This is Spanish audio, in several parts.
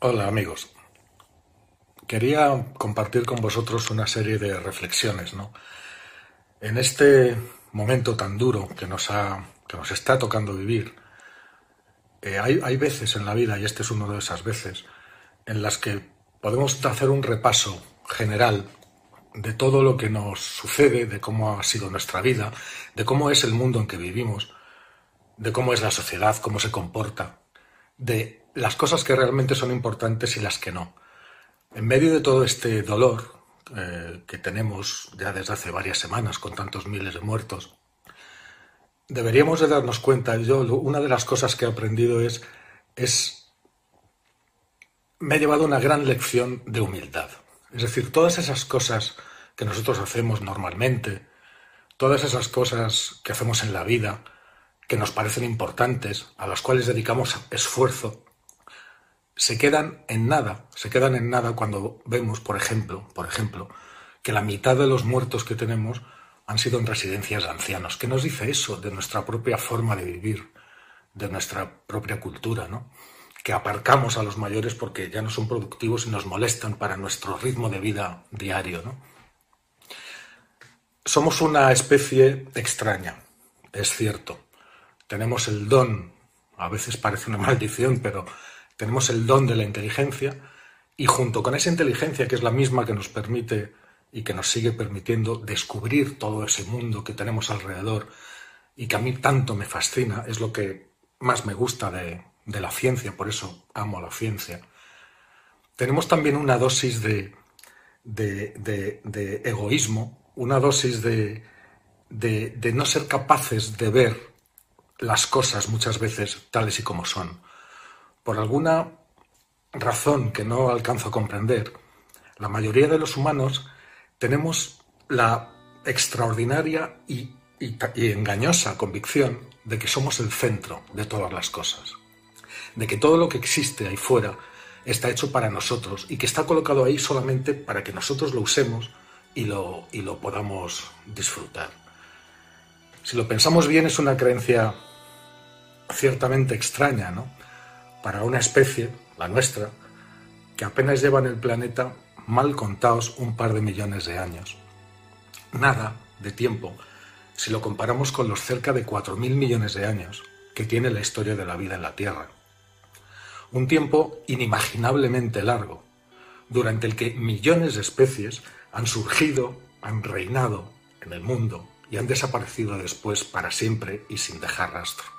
Hola amigos. Quería compartir con vosotros una serie de reflexiones, ¿no? En este momento tan duro que nos, ha, que nos está tocando vivir, eh, hay, hay veces en la vida, y este es uno de esas veces, en las que podemos hacer un repaso general de todo lo que nos sucede, de cómo ha sido nuestra vida, de cómo es el mundo en que vivimos, de cómo es la sociedad, cómo se comporta, de las cosas que realmente son importantes y las que no. En medio de todo este dolor eh, que tenemos ya desde hace varias semanas con tantos miles de muertos, deberíamos de darnos cuenta, yo una de las cosas que he aprendido es, es, me ha llevado una gran lección de humildad. Es decir, todas esas cosas que nosotros hacemos normalmente, todas esas cosas que hacemos en la vida, que nos parecen importantes, a las cuales dedicamos esfuerzo, se quedan en nada, se quedan en nada cuando vemos, por ejemplo, por ejemplo, que la mitad de los muertos que tenemos han sido en residencias de ancianos. ¿Qué nos dice eso de nuestra propia forma de vivir, de nuestra propia cultura, ¿no? Que aparcamos a los mayores porque ya no son productivos y nos molestan para nuestro ritmo de vida diario, ¿no? Somos una especie extraña, es cierto. Tenemos el don, a veces parece una maldición, pero tenemos el don de la inteligencia y junto con esa inteligencia, que es la misma que nos permite y que nos sigue permitiendo descubrir todo ese mundo que tenemos alrededor y que a mí tanto me fascina, es lo que más me gusta de, la ciencia, por eso amo la ciencia, tenemos también una dosis de, de, egoísmo, una dosis de, de no ser capaces de ver las cosas muchas veces tales y como son por alguna razón que no alcanzo a comprender, la mayoría de los humanos tenemos la extraordinaria y, engañosa convicción de que somos el centro de todas las cosas, de que todo lo que existe ahí fuera está hecho para nosotros y que está colocado ahí solamente para que nosotros lo usemos y lo, y lo podamos disfrutar. Si lo pensamos bien es una creencia ciertamente extraña, ¿no? Para una especie, la nuestra, que apenas lleva en el planeta mal contados un par de millones de años. Nada de tiempo si lo comparamos con los cerca de 4.000 millones de años que tiene la historia de la vida en la Tierra. Un tiempo inimaginablemente largo, durante el que millones de especies han surgido, han reinado en el mundo y han desaparecido después para siempre y sin dejar rastro.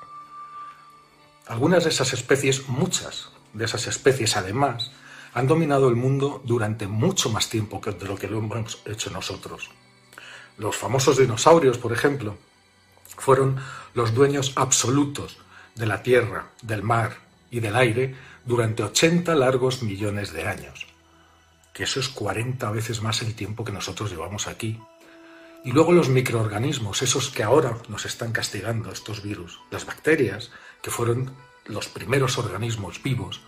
Algunas de esas especies, muchas de esas especies además, han dominado el mundo durante mucho más tiempo que de lo que lo hemos hecho nosotros. Los famosos dinosaurios, por ejemplo, fueron los dueños absolutos de la tierra, del mar y del aire durante 80 largos millones de años, que eso es 40 veces más el tiempo que nosotros llevamos aquí. Y luego los microorganismos, esos que ahora nos están castigando, estos virus, las bacterias, que fueron los primeros organismos vivos,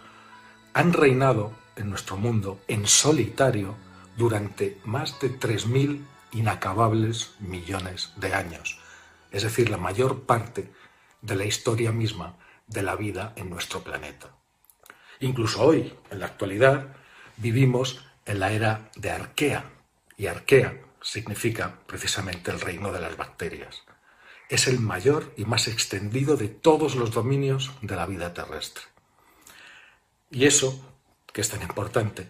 han reinado en nuestro mundo en solitario durante más de 3.000 inacabables millones de años, es decir, la mayor parte de la historia misma de la vida en nuestro planeta. Incluso hoy, en la actualidad, vivimos en la era de Arquea, y Arquea significa precisamente el reino de las bacterias es el mayor y más extendido de todos los dominios de la vida terrestre. Y eso, que es tan importante,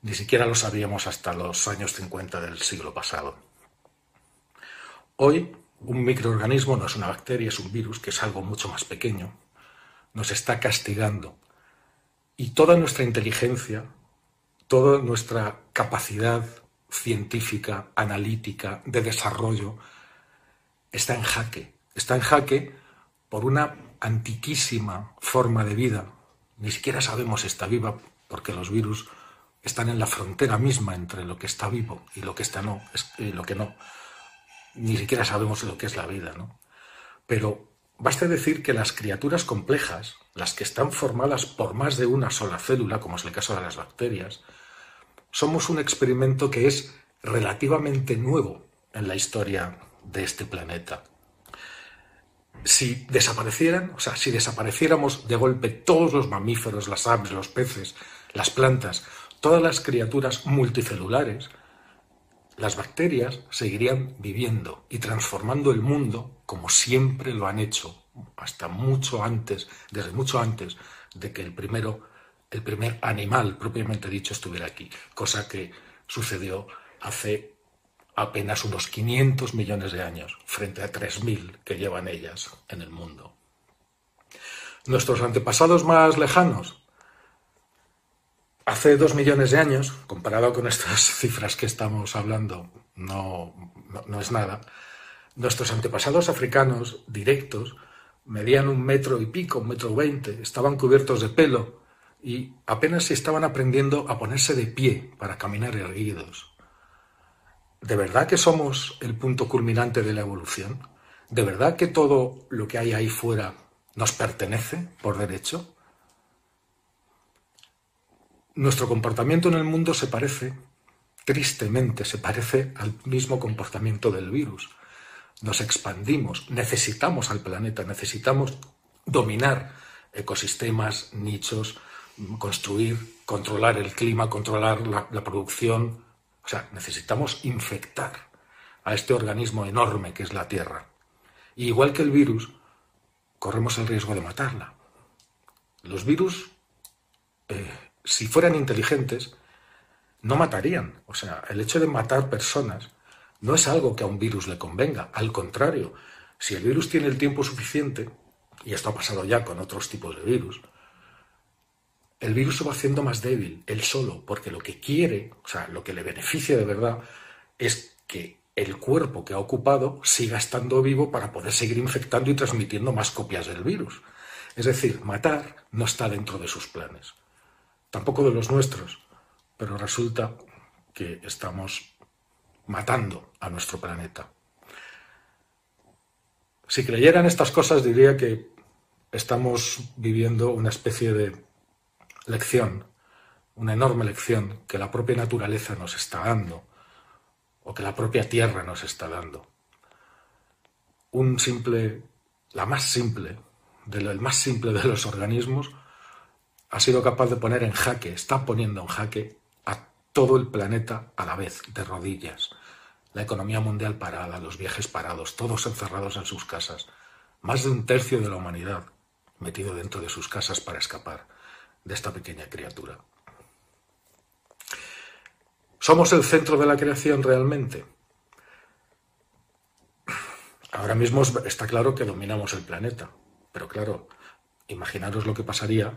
ni siquiera lo sabíamos hasta los años 50 del siglo pasado. Hoy, un microorganismo no es una bacteria, es un virus, que es algo mucho más pequeño, nos está castigando. Y toda nuestra inteligencia, toda nuestra capacidad científica, analítica, de desarrollo, está en jaque. Está en jaque por una antiquísima forma de vida. Ni siquiera sabemos si está viva porque los virus están en la frontera misma entre lo que está vivo y lo que está no, lo que no. Ni siquiera sabemos lo que es la vida, ¿no? Pero basta decir que las criaturas complejas, las que están formadas por más de una sola célula, como es el caso de las bacterias, somos un experimento que es relativamente nuevo en la historia de este planeta. si desaparecieran, o sea, si desapareciéramos de golpe todos los mamíferos, las aves, los peces, las plantas, todas las criaturas multicelulares, las bacterias seguirían viviendo y transformando el mundo como siempre lo han hecho, hasta mucho antes, desde mucho antes de que el primero, el primer animal propiamente dicho estuviera aquí, cosa que sucedió hace apenas unos 500 millones de años frente a 3.000 que llevan ellas en el mundo. Nuestros antepasados más lejanos, hace dos millones de años, comparado con estas cifras que estamos hablando, no, no, es nada, nuestros antepasados africanos directos medían un metro y pico, un metro veinte, estaban cubiertos de pelo y apenas se estaban aprendiendo a ponerse de pie para caminar erguidos. ¿De verdad que somos el punto culminante de la evolución? ¿De verdad que todo lo que hay ahí fuera nos pertenece por derecho? Nuestro comportamiento en el mundo se parece, tristemente, se parece al mismo comportamiento del virus. Nos expandimos, necesitamos al planeta, necesitamos dominar ecosistemas, nichos, construir, controlar el clima, controlar la, la producción, o sea, necesitamos infectar a este organismo enorme que es la Tierra. Y igual que el virus, corremos el riesgo de matarla. Los virus, eh, si fueran inteligentes, no matarían. O sea, el hecho de matar personas no es algo que a un virus le convenga. Al contrario, si el virus tiene el tiempo suficiente, y esto ha pasado ya con otros tipos de virus, el virus se va haciendo más débil, él solo, porque lo que quiere, o sea, lo que le beneficia de verdad, es que el cuerpo que ha ocupado siga estando vivo para poder seguir infectando y transmitiendo más copias del virus. Es decir, matar no está dentro de sus planes, tampoco de los nuestros, pero resulta que estamos matando a nuestro planeta. Si creyeran estas cosas diría que estamos viviendo una especie de lección, una enorme lección que la propia naturaleza nos está dando o que la propia tierra nos está dando. Un simple, la más simple, el más simple de los organismos, ha sido capaz de poner en jaque, está poniendo en jaque a todo el planeta a la vez, de rodillas. La economía mundial parada, los viajes parados, todos encerrados en sus casas. Más de un tercio de la humanidad metido dentro de sus casas para escapar de esta pequeña criatura. ¿Somos el centro de la creación realmente? Ahora mismo está claro que dominamos el planeta, pero claro, imaginaros lo que pasaría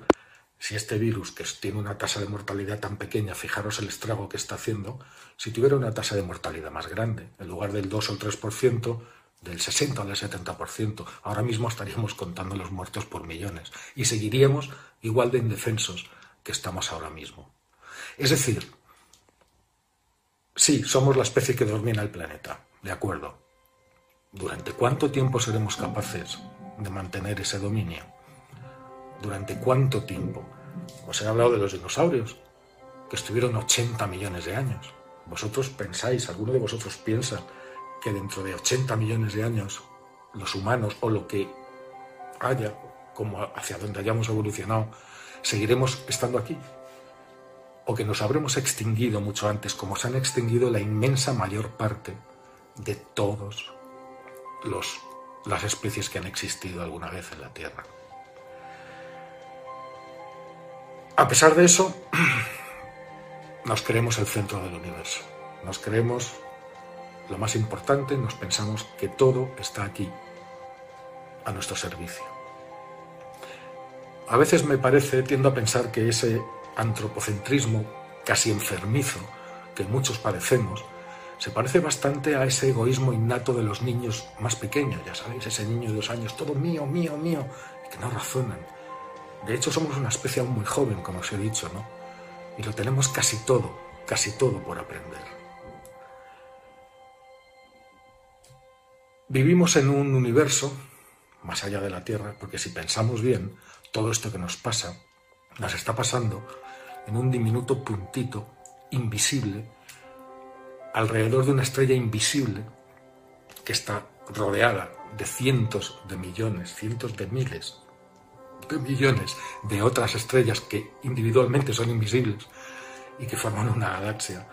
si este virus, que tiene una tasa de mortalidad tan pequeña, fijaros el estrago que está haciendo, si tuviera una tasa de mortalidad más grande, en lugar del 2 o el 3%, del 60 o del 70%, ahora mismo estaríamos contando los muertos por millones y seguiríamos igual de indefensos que estamos ahora mismo. Es decir, sí, somos la especie que domina el planeta, de acuerdo. ¿Durante cuánto tiempo seremos capaces de mantener ese dominio? ¿Durante cuánto tiempo? Os he hablado de los dinosaurios, que estuvieron 80 millones de años. ¿Vosotros pensáis, alguno de vosotros piensa que dentro de 80 millones de años los humanos o lo que haya como hacia donde hayamos evolucionado, seguiremos estando aquí. O que nos habremos extinguido mucho antes, como se han extinguido la inmensa mayor parte de todos los las especies que han existido alguna vez en la Tierra. A pesar de eso, nos creemos el centro del universo. Nos creemos lo más importante, nos pensamos que todo está aquí, a nuestro servicio. A veces me parece, tiendo a pensar que ese antropocentrismo casi enfermizo que muchos padecemos, se parece bastante a ese egoísmo innato de los niños más pequeños, ya sabéis, ese niño de dos años, todo mío, mío, mío, que no razonan. De hecho, somos una especie aún muy joven, como os he dicho, ¿no? Y lo tenemos casi todo, casi todo por aprender. Vivimos en un universo más allá de la Tierra, porque si pensamos bien, todo esto que nos pasa, nos está pasando en un diminuto puntito invisible, alrededor de una estrella invisible que está rodeada de cientos de millones, cientos de miles de millones de otras estrellas que individualmente son invisibles y que forman una galaxia,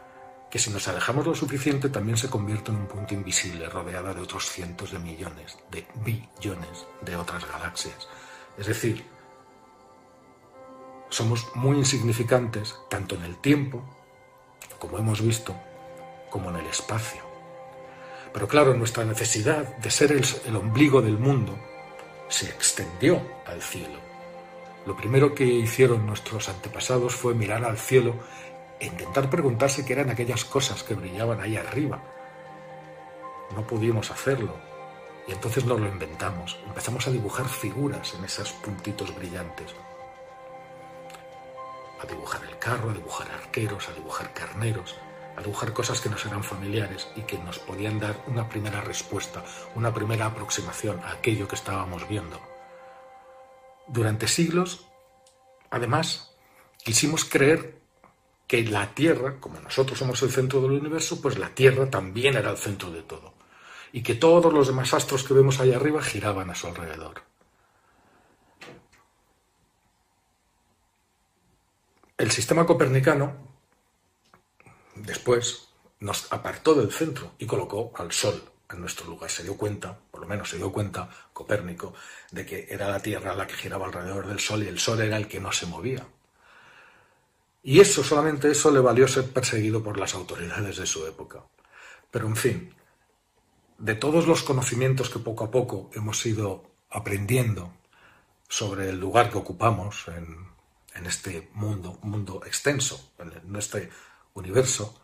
que si nos alejamos lo suficiente también se convierte en un punto invisible rodeada de otros cientos de millones, de billones de otras galaxias. Es decir, somos muy insignificantes tanto en el tiempo, como hemos visto, como en el espacio. Pero claro, nuestra necesidad de ser el, ombligo del mundo se extendió al cielo. Lo primero que hicieron nuestros antepasados fue mirar al cielo intentar preguntarse qué eran aquellas cosas que brillaban ahí arriba. No pudimos hacerlo y entonces nos lo inventamos. Empezamos a dibujar figuras en esos puntitos brillantes. A dibujar el carro, a dibujar arqueros, a dibujar carneros, a dibujar cosas que nos eran familiares y que nos podían dar una primera respuesta, una primera aproximación a aquello que estábamos viendo. Durante siglos, además, quisimos creer que la Tierra, como nosotros somos el centro del universo, pues la Tierra también era el centro de todo, y que todos los demás astros que vemos ahí arriba giraban a su alrededor. El sistema copernicano después nos apartó del centro y colocó al Sol en nuestro lugar. Se dio cuenta, por lo menos se dio cuenta Copérnico, de que era la Tierra la que giraba alrededor del Sol y el Sol era el que no se movía. Y eso, solamente eso, le valió ser perseguido por las autoridades de su época. Pero en fin, de todos los conocimientos que poco a poco hemos ido aprendiendo sobre el lugar que ocupamos en, este mundo, mundo extenso, en este universo,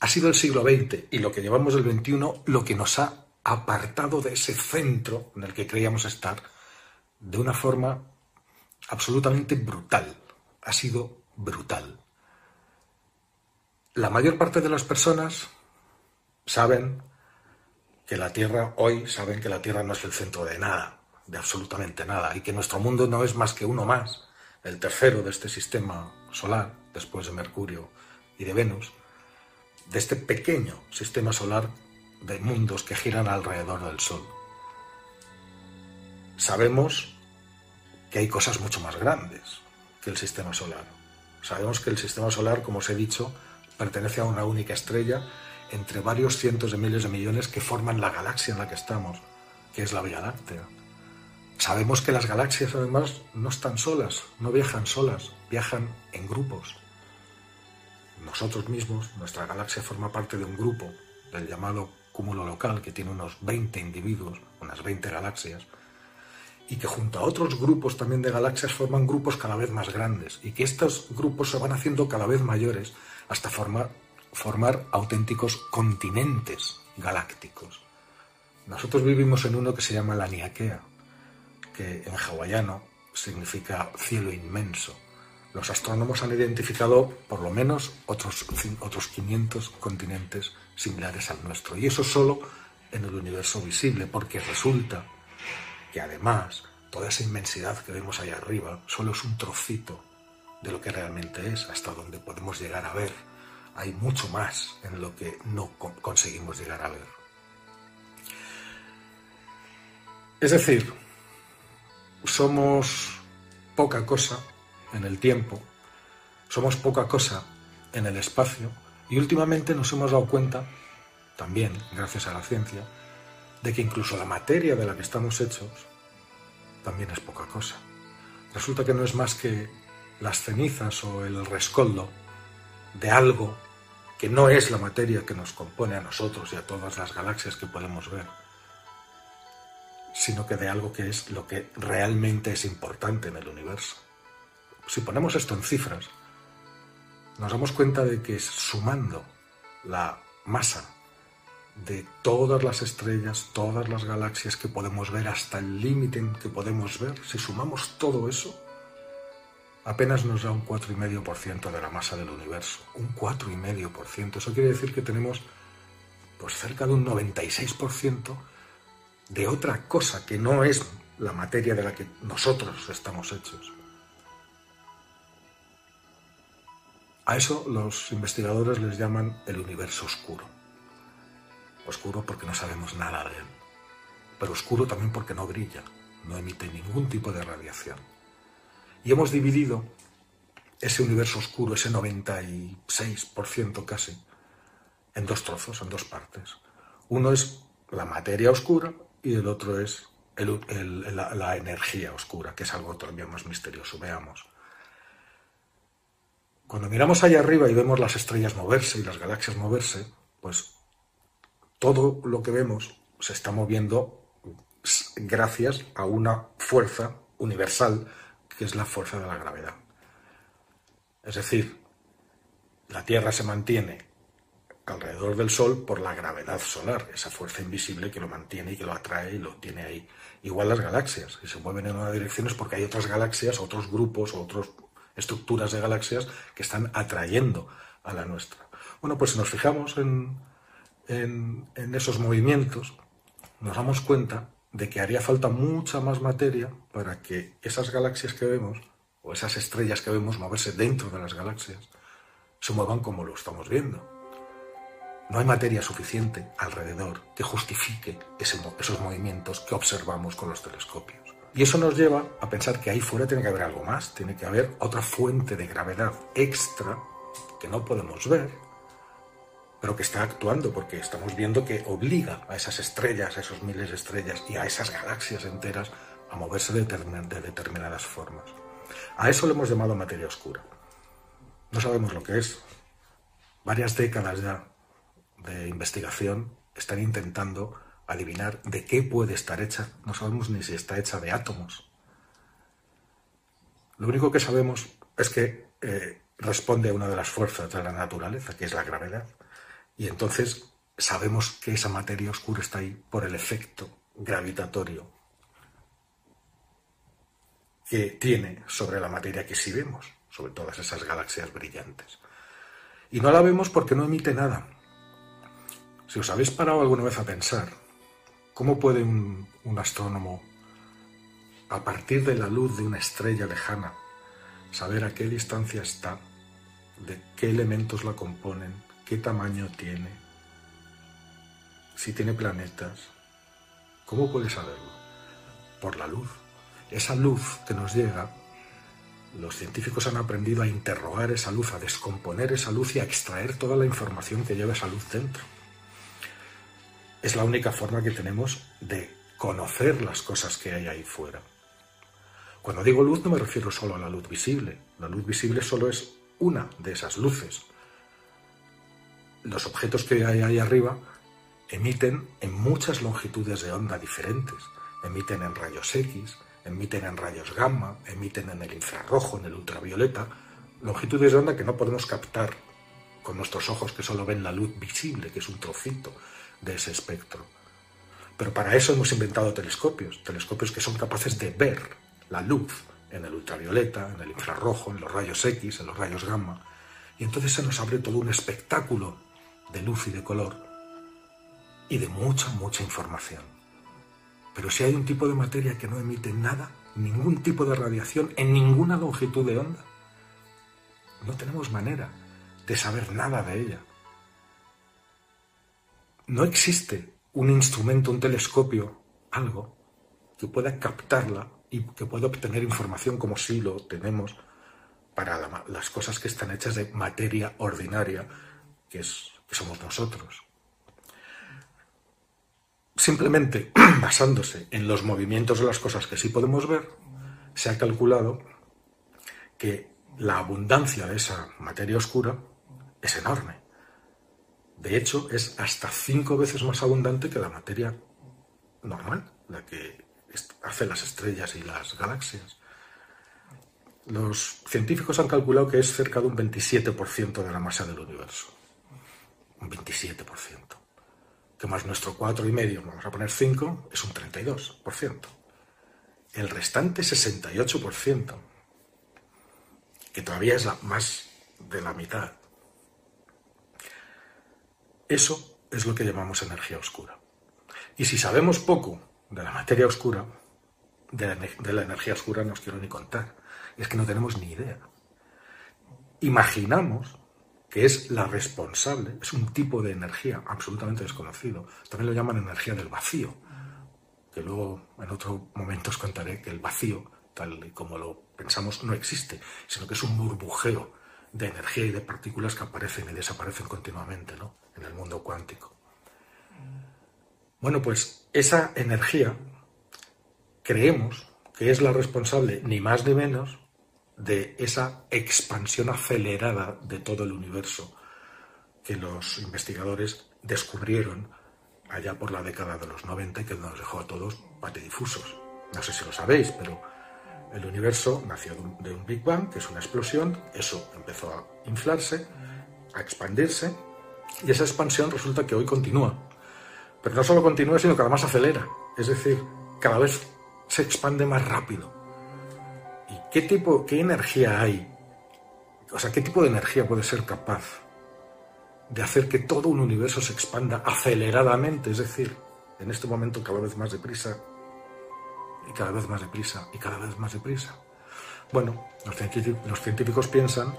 ha sido el siglo XX y lo que llevamos del XXI lo que nos ha apartado de ese centro en el que creíamos estar de una forma absolutamente brutal. Ha sido brutal. La mayor parte de las personas saben que la Tierra, hoy saben que la Tierra no es el centro de nada, de absolutamente nada, y que nuestro mundo no es más que uno más, el tercero de este sistema solar, después de Mercurio y de Venus, de este pequeño sistema solar de mundos que giran alrededor del Sol. Sabemos que hay cosas mucho más grandes que el sistema solar Sabemos que el sistema solar, como os he dicho, pertenece a una única estrella entre varios cientos de miles de millones que forman la galaxia en la que estamos, que es la Vía Láctea. Sabemos que las galaxias además no están solas, no viajan solas, viajan en grupos. Nosotros mismos, nuestra galaxia forma parte de un grupo, del llamado cúmulo local, que tiene unos 20 individuos, unas 20 galaxias, y que junto a otros grupos también de galaxias forman grupos cada vez más grandes y que estos grupos se van haciendo cada vez mayores hasta formar, auténticos continentes galácticos. Nosotros vivimos en uno que se llama la Niaquea, que en hawaiano significa cielo inmenso. Los astrónomos han identificado por lo menos otros, otros 500 continentes similares al nuestro. Y eso solo en el universo visible, porque resulta que además toda esa inmensidad que vemos ahí arriba solo es un trocito de lo que realmente es, hasta donde podemos llegar a ver. Hay mucho más en lo que no conseguimos llegar a ver. Es decir, somos poca cosa en el tiempo, somos poca cosa en el espacio y últimamente nos hemos dado cuenta, también gracias a la ciencia, de que incluso la materia de la que estamos hechos también es poca cosa. Resulta que no es más que las cenizas o el rescoldo de algo que no es la materia que nos compone a nosotros y a todas las galaxias que podemos ver, sino que de algo que es lo que realmente es importante en el universo. Si ponemos esto en cifras, nos damos cuenta de que sumando la masa de todas las estrellas, todas las galaxias que podemos ver, hasta el límite que podemos ver, si sumamos todo eso, apenas nos da un 4,5% de la masa del universo. Un 4,5%. Eso quiere decir que tenemos pues cerca de un 96% de otra cosa que no es la materia de la que nosotros estamos hechos. A eso los investigadores les llaman el universo oscuro oscuro porque no sabemos nada de él. pero oscuro también porque no brilla, no emite ningún tipo de radiación. Y hemos dividido ese universo oscuro, ese 96% casi, en dos trozos, en dos partes. Uno es la materia oscura y el otro es la, energía oscura, que es algo todavía más misterioso. Veamos. Cuando miramos allá arriba y vemos las estrellas moverse y las galaxias moverse, pues todo lo que vemos se está moviendo gracias a una fuerza universal que es la fuerza de la gravedad. Es decir, la Tierra se mantiene alrededor del Sol por la gravedad solar, esa fuerza invisible que lo mantiene y que lo atrae y lo tiene ahí. Igual las galaxias, que se mueven en una dirección es porque hay otras galaxias, otros grupos, otras estructuras de galaxias que están atrayendo a la nuestra. Bueno, pues si nos fijamos en, en, esos movimientos, nos damos cuenta de que haría falta mucha más materia para que esas galaxias que vemos, o esas estrellas que vemos moverse dentro de las galaxias, se muevan como lo estamos viendo. No hay materia suficiente alrededor que justifique esos movimientos que observamos con los telescopios. Y eso nos lleva a pensar que ahí fuera tiene que haber algo más, tiene que haber otra fuente de gravedad extra que no podemos ver, pero que está actuando porque estamos viendo que obliga a esas estrellas, a esos miles de estrellas y a esas galaxias enteras a moverse de, determinadas formas. A eso le hemos llamado materia oscura. No sabemos lo que es. Varias décadas ya de investigación están intentando adivinar de qué puede estar hecha. No sabemos ni si está hecha de átomos. Lo único que sabemos es que eh, responde a una de las fuerzas de la naturaleza, que es la gravedad. Y entonces sabemos que esa materia oscura está ahí por el efecto gravitatorio que tiene sobre la materia que sí vemos, sobre todas esas galaxias brillantes. Y no la vemos porque no emite nada. Si os habéis parado alguna vez a pensar, ¿cómo puede un, astrónomo, a partir de la luz de una estrella lejana, saber a qué distancia está, de qué elementos la componen, qué tamaño tiene, si tiene planetas. ¿Cómo puede saberlo? Por la luz. Esa luz que nos llega, los científicos han aprendido a interrogar esa luz, a descomponer esa luz y a extraer toda la información que lleva esa luz dentro. Es la única forma que tenemos de conocer las cosas que hay ahí fuera. Cuando digo luz no me refiero solo a la luz visible. La luz visible solo es una de esas luces los objetos que hay ahí arriba emiten en muchas longitudes de onda diferentes. Emiten en rayos X, emiten en rayos gamma, emiten en el infrarrojo, en el ultravioleta, longitudes de onda que no podemos captar con nuestros ojos que solo ven la luz visible, que es un trocito de ese espectro. Pero para eso hemos inventado telescopios, telescopios que son capaces de ver la luz en el ultravioleta, en el infrarrojo, en los rayos X, en los rayos gamma. Y entonces se nos abre todo un espectáculo de luz y de color y de mucha, mucha información. Pero si hay un tipo de materia que no emite nada, ningún tipo de radiación en ninguna longitud de onda, no tenemos manera de saber nada de ella. No existe un instrumento, un telescopio, algo que pueda captarla y que pueda obtener información como si lo tenemos para las cosas que están hechas de materia ordinaria, que es somos nosotros. Simplemente basándose en los movimientos de las cosas que sí podemos ver, se ha calculado que la abundancia de esa materia oscura es enorme. De hecho, es hasta cinco veces más abundante que la materia normal, la que hace las estrellas y las galaxias. Los científicos han calculado que es cerca de un 27% de la masa del universo un 27%. Que más nuestro 4,5, vamos a poner 5, es un 32%. El restante 68%, que todavía es la, más de la mitad. Eso es lo que llamamos energía oscura. Y si sabemos poco de la materia oscura, de la, de la energía oscura no os quiero ni contar. Es que no tenemos ni idea. Imaginamos que es la responsable, es un tipo de energía absolutamente desconocido. También lo llaman energía del vacío, que luego en otro momento os contaré que el vacío, tal y como lo pensamos, no existe, sino que es un burbujeo de energía y de partículas que aparecen y desaparecen continuamente ¿no? en el mundo cuántico. Bueno, pues esa energía creemos que es la responsable, ni más ni menos, de esa expansión acelerada de todo el universo que los investigadores descubrieron allá por la década de los 90 y que nos dejó a todos patidifusos. No sé si lo sabéis, pero el universo nació de un Big Bang, que es una explosión, eso empezó a inflarse, a expandirse, y esa expansión resulta que hoy continúa. Pero no solo continúa, sino que además acelera. Es decir, cada vez se expande más rápido. ¿Y qué tipo, qué energía hay? O sea, ¿qué tipo de energía puede ser capaz de hacer que todo un universo se expanda aceleradamente? Es decir, en este momento cada vez más deprisa, y cada vez más deprisa, y cada vez más deprisa. Bueno, los científicos, los científicos piensan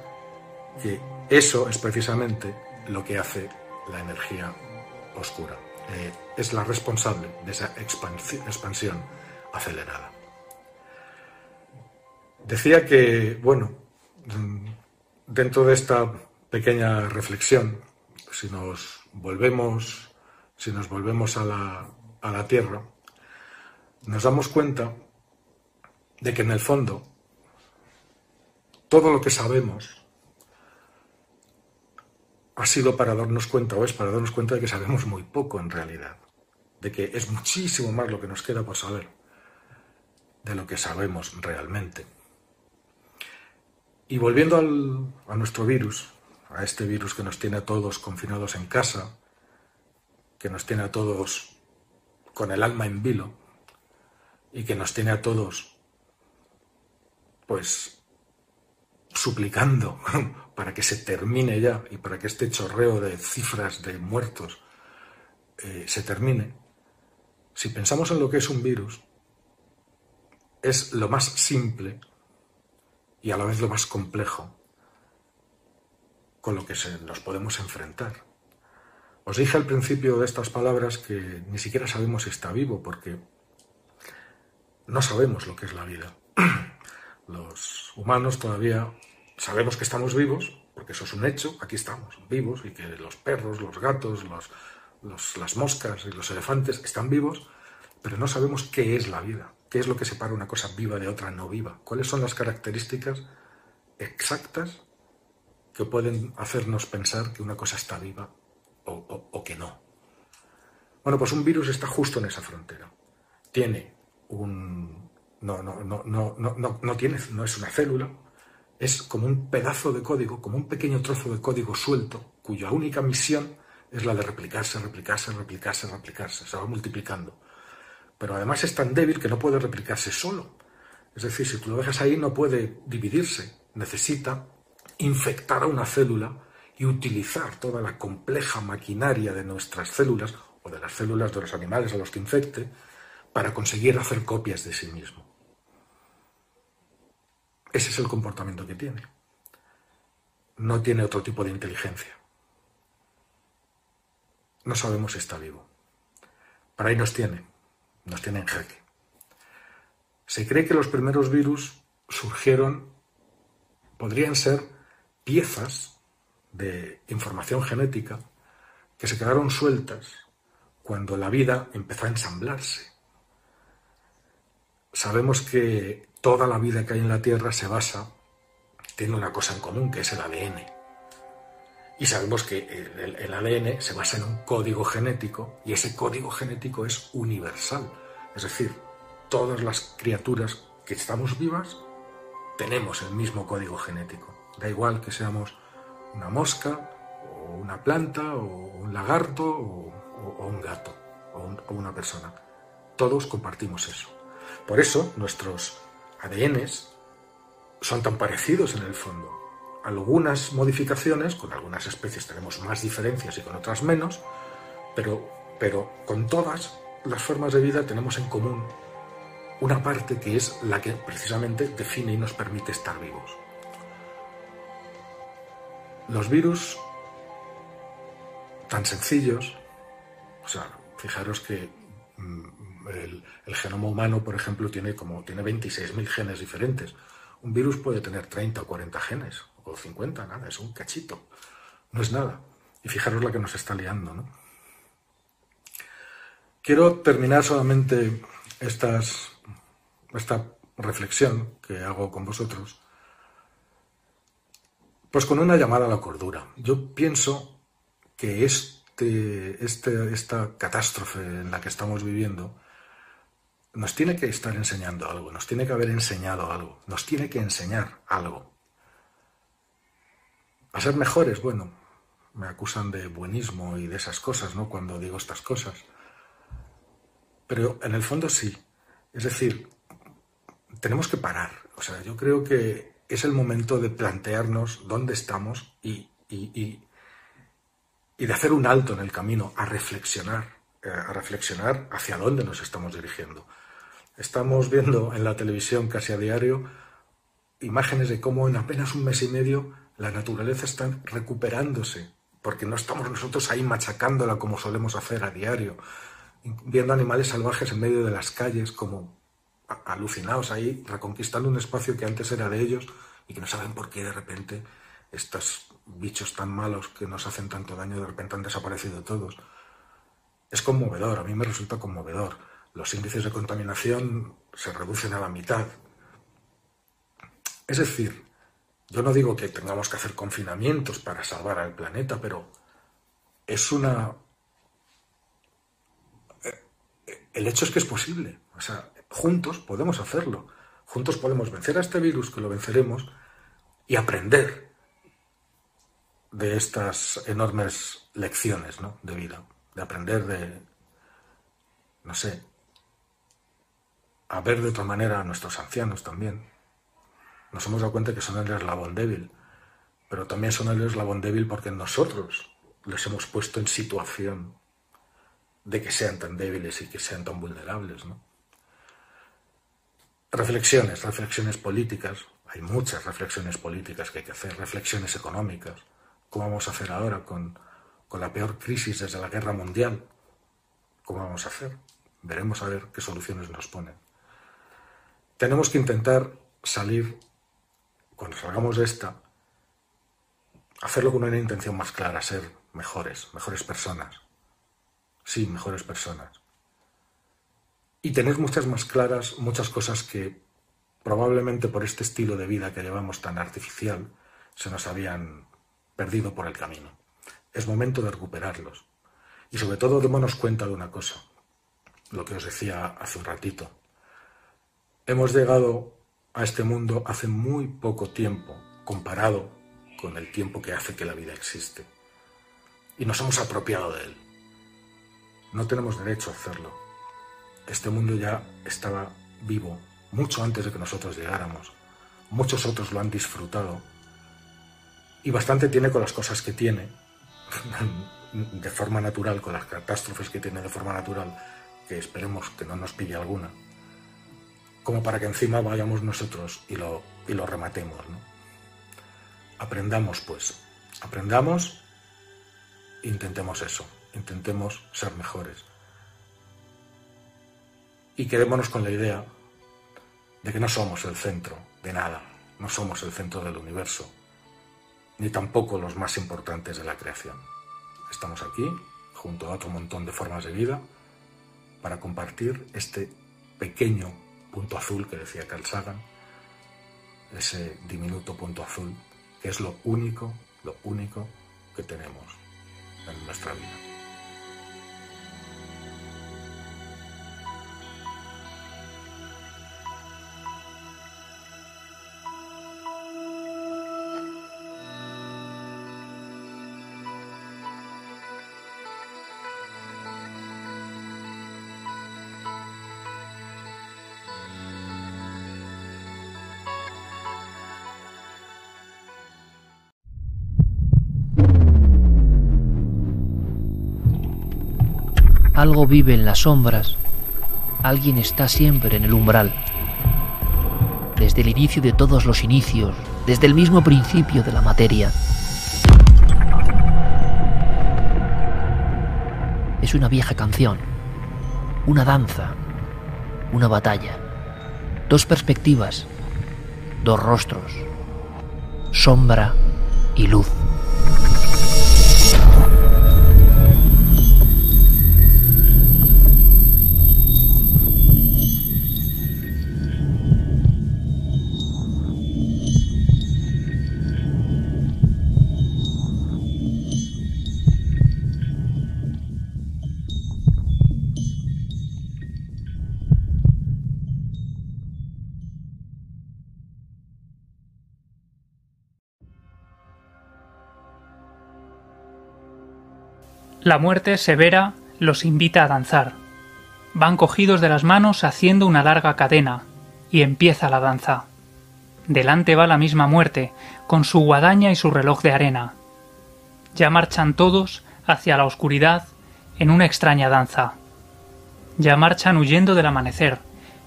que eso es precisamente lo que hace la energía oscura. Eh, es la responsable de esa expansión acelerada. Decía que, bueno, dentro de esta pequeña reflexión, si nos volvemos, si nos volvemos a la, a la Tierra, nos damos cuenta de que en el fondo todo lo que sabemos ha sido para darnos cuenta o es para darnos cuenta de que sabemos muy poco en realidad, de que es muchísimo más lo que nos queda por saber de lo que sabemos realmente. Y volviendo a nuestro virus, a este virus que nos tiene a todos confinados en casa, que nos tiene a todos con el alma en vilo y que nos tiene a todos pues suplicando para que se termine ya y para que este chorreo de cifras de muertos eh, se termine, si pensamos en lo que es un virus, es lo más simple y a la vez lo más complejo con lo que nos podemos enfrentar. Os dije al principio de estas palabras que ni siquiera sabemos si está vivo porque no sabemos lo que es la vida. Los humanos todavía sabemos que estamos vivos, porque eso es un hecho, aquí estamos vivos, y que los perros, los gatos, las moscas y los elefantes están vivos, pero no sabemos qué es la vida. ¿Qué es lo que separa una cosa viva de otra no viva? ¿Cuáles son las características exactas que pueden hacernos pensar que una cosa está viva o, que no? Bueno, pues un virus está justo en esa frontera. Tiene un... No, no, no, no, no, no, tiene, no es una célula, es como un pedazo de código, como un pequeño trozo de código suelto, cuya única misión es la de replicarse, replicarse, replicarse, replicarse, se va multiplicando pero además es tan débil que no puede replicarse solo. Es decir, si tú lo dejas ahí no puede dividirse, necesita infectar a una célula y utilizar toda la compleja maquinaria de nuestras células o de las células de los animales a los que infecte para conseguir hacer copias de sí mismo. Ese es el comportamiento que tiene. No tiene otro tipo de inteligencia. No sabemos si está vivo. Para ahí nos tiene nos tiene en jaque. Se cree que los primeros virus surgieron, podrían ser piezas de información genética que se quedaron sueltas cuando la vida empezó a ensamblarse. Sabemos que toda la vida que hay en la Tierra se basa, tiene una cosa en común, que es el ADN. Y sabemos que el, ADN se basa en un código genético y ese código genético es universal. Es decir, todas las criaturas que estamos vivas tenemos el mismo código genético. Da igual que seamos una mosca, o una planta, o un lagarto, o, un gato, o, una persona. Todos compartimos eso. Por eso nuestros ADNs son tan parecidos en el fondo algunas modificaciones, con algunas especies tenemos más diferencias y con otras menos, pero, pero con todas las formas de vida tenemos en común una parte que es la que precisamente define y nos permite estar vivos. Los virus tan sencillos, o sea, fijaros que mm, el, genoma humano, por ejemplo, tiene como tiene 26.000 genes diferentes. Un virus puede tener 30 o 40 genes, o 50, nada, es un cachito. No es nada. Y fijaros la que nos está liando, ¿no? Quiero terminar solamente esta reflexión que hago con vosotros, pues con una llamada a la cordura. Yo pienso que este, este, esta catástrofe en la que estamos viviendo nos tiene que estar enseñando algo, nos tiene que haber enseñado algo, nos tiene que enseñar algo. A ser mejores, bueno, me acusan de buenismo y de esas cosas, ¿no? Cuando digo estas cosas. Pero en el fondo sí. Es decir, tenemos que parar. O sea, yo creo que es el momento de plantearnos dónde estamos y, y, de hacer un alto en el camino, a reflexionar, eh, a reflexionar hacia dónde nos estamos dirigiendo. Estamos viendo en la televisión casi a diario imágenes de cómo en apenas un mes y medio la naturaleza está recuperándose, porque no estamos nosotros ahí machacándola como solemos hacer a diario, viendo animales salvajes en medio de las calles como alucinados ahí, reconquistando un espacio que antes era de ellos y que no saben por qué de repente estos bichos tan malos que nos hacen tanto daño de repente han desaparecido todos. Es conmovedor, a mí me resulta conmovedor. Los índices de contaminación se reducen a la mitad. Es decir, yo no digo que tengamos que hacer confinamientos para salvar al planeta, pero es una... Eh, el hecho es que es posible. O sea, juntos podemos hacerlo. Juntos podemos vencer a este virus, que lo venceremos, y aprender de estas enormes lecciones ¿no? de vida, de aprender de, no sé, a ver de otra manera a nuestros ancianos también. Nos hemos dado cuenta que son el eslabón débil, pero también son el eslabón débil porque nosotros les hemos puesto en situación de que sean tan débiles y que sean tan vulnerables, ¿no? Reflexiones, reflexiones políticas. Hay muchas reflexiones políticas que hay que hacer, reflexiones económicas. ¿Cómo vamos a hacer ahora con, con la peor crisis desde la guerra mundial? ¿Cómo vamos a hacer? Veremos a ver qué soluciones nos ponen. Tenemos que intentar salir, cuando salgamos de esta, hacerlo con una intención más clara, ser mejores, mejores personas. Sí, mejores personas y tener muchas más claras muchas cosas que probablemente por este estilo de vida que llevamos tan artificial se nos habían perdido por el camino. Es momento de recuperarlos. Y sobre todo démonos cuenta de una cosa, lo que os decía hace un ratito. Hemos llegado a este mundo hace muy poco tiempo comparado con el tiempo que hace que la vida existe. Y nos hemos apropiado de él. No tenemos derecho a hacerlo. Este mundo ya estaba vivo mucho antes de que nosotros llegáramos. Muchos otros lo han disfrutado. Y bastante tiene con las cosas que tiene, de forma natural, con las catástrofes que tiene de forma natural, que esperemos que no nos pille alguna, como para que encima vayamos nosotros y lo, y lo rematemos. Aprendamos, pues, aprendamos, intentemos eso, intentemos ser mejores y quedémonos con la idea de que no somos el centro de nada, no somos el centro del universo, ni tampoco los más importantes de la creación. Estamos aquí, junto a otro montón de formas de vida, para compartir este pequeño punto azul que decía Carl Sagan, ese diminuto punto azul, que es lo único, lo único que tenemos en nuestra vida. Algo vive en las sombras. Alguien está siempre en el umbral. Desde el inicio de todos los inicios, desde el mismo principio de la materia. Es una vieja canción, una danza, una batalla, dos perspectivas, dos rostros, sombra y luz. La muerte severa los invita a danzar. Van cogidos de las manos haciendo una larga cadena, y empieza la danza. Delante va la misma muerte, con su guadaña y su reloj de arena. Ya marchan todos hacia la oscuridad en una extraña danza. Ya marchan huyendo del amanecer,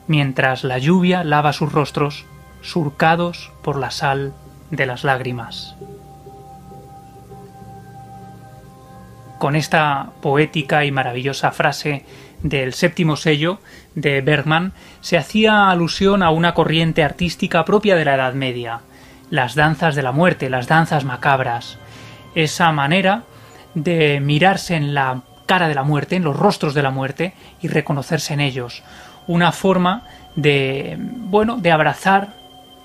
mientras la lluvia lava sus rostros, surcados por la sal de las lágrimas. Con esta poética y maravillosa frase del séptimo sello de Bergman se hacía alusión a una corriente artística propia de la Edad Media, las danzas de la muerte, las danzas macabras, esa manera de mirarse en la cara de la muerte, en los rostros de la muerte y reconocerse en ellos, una forma de bueno, de abrazar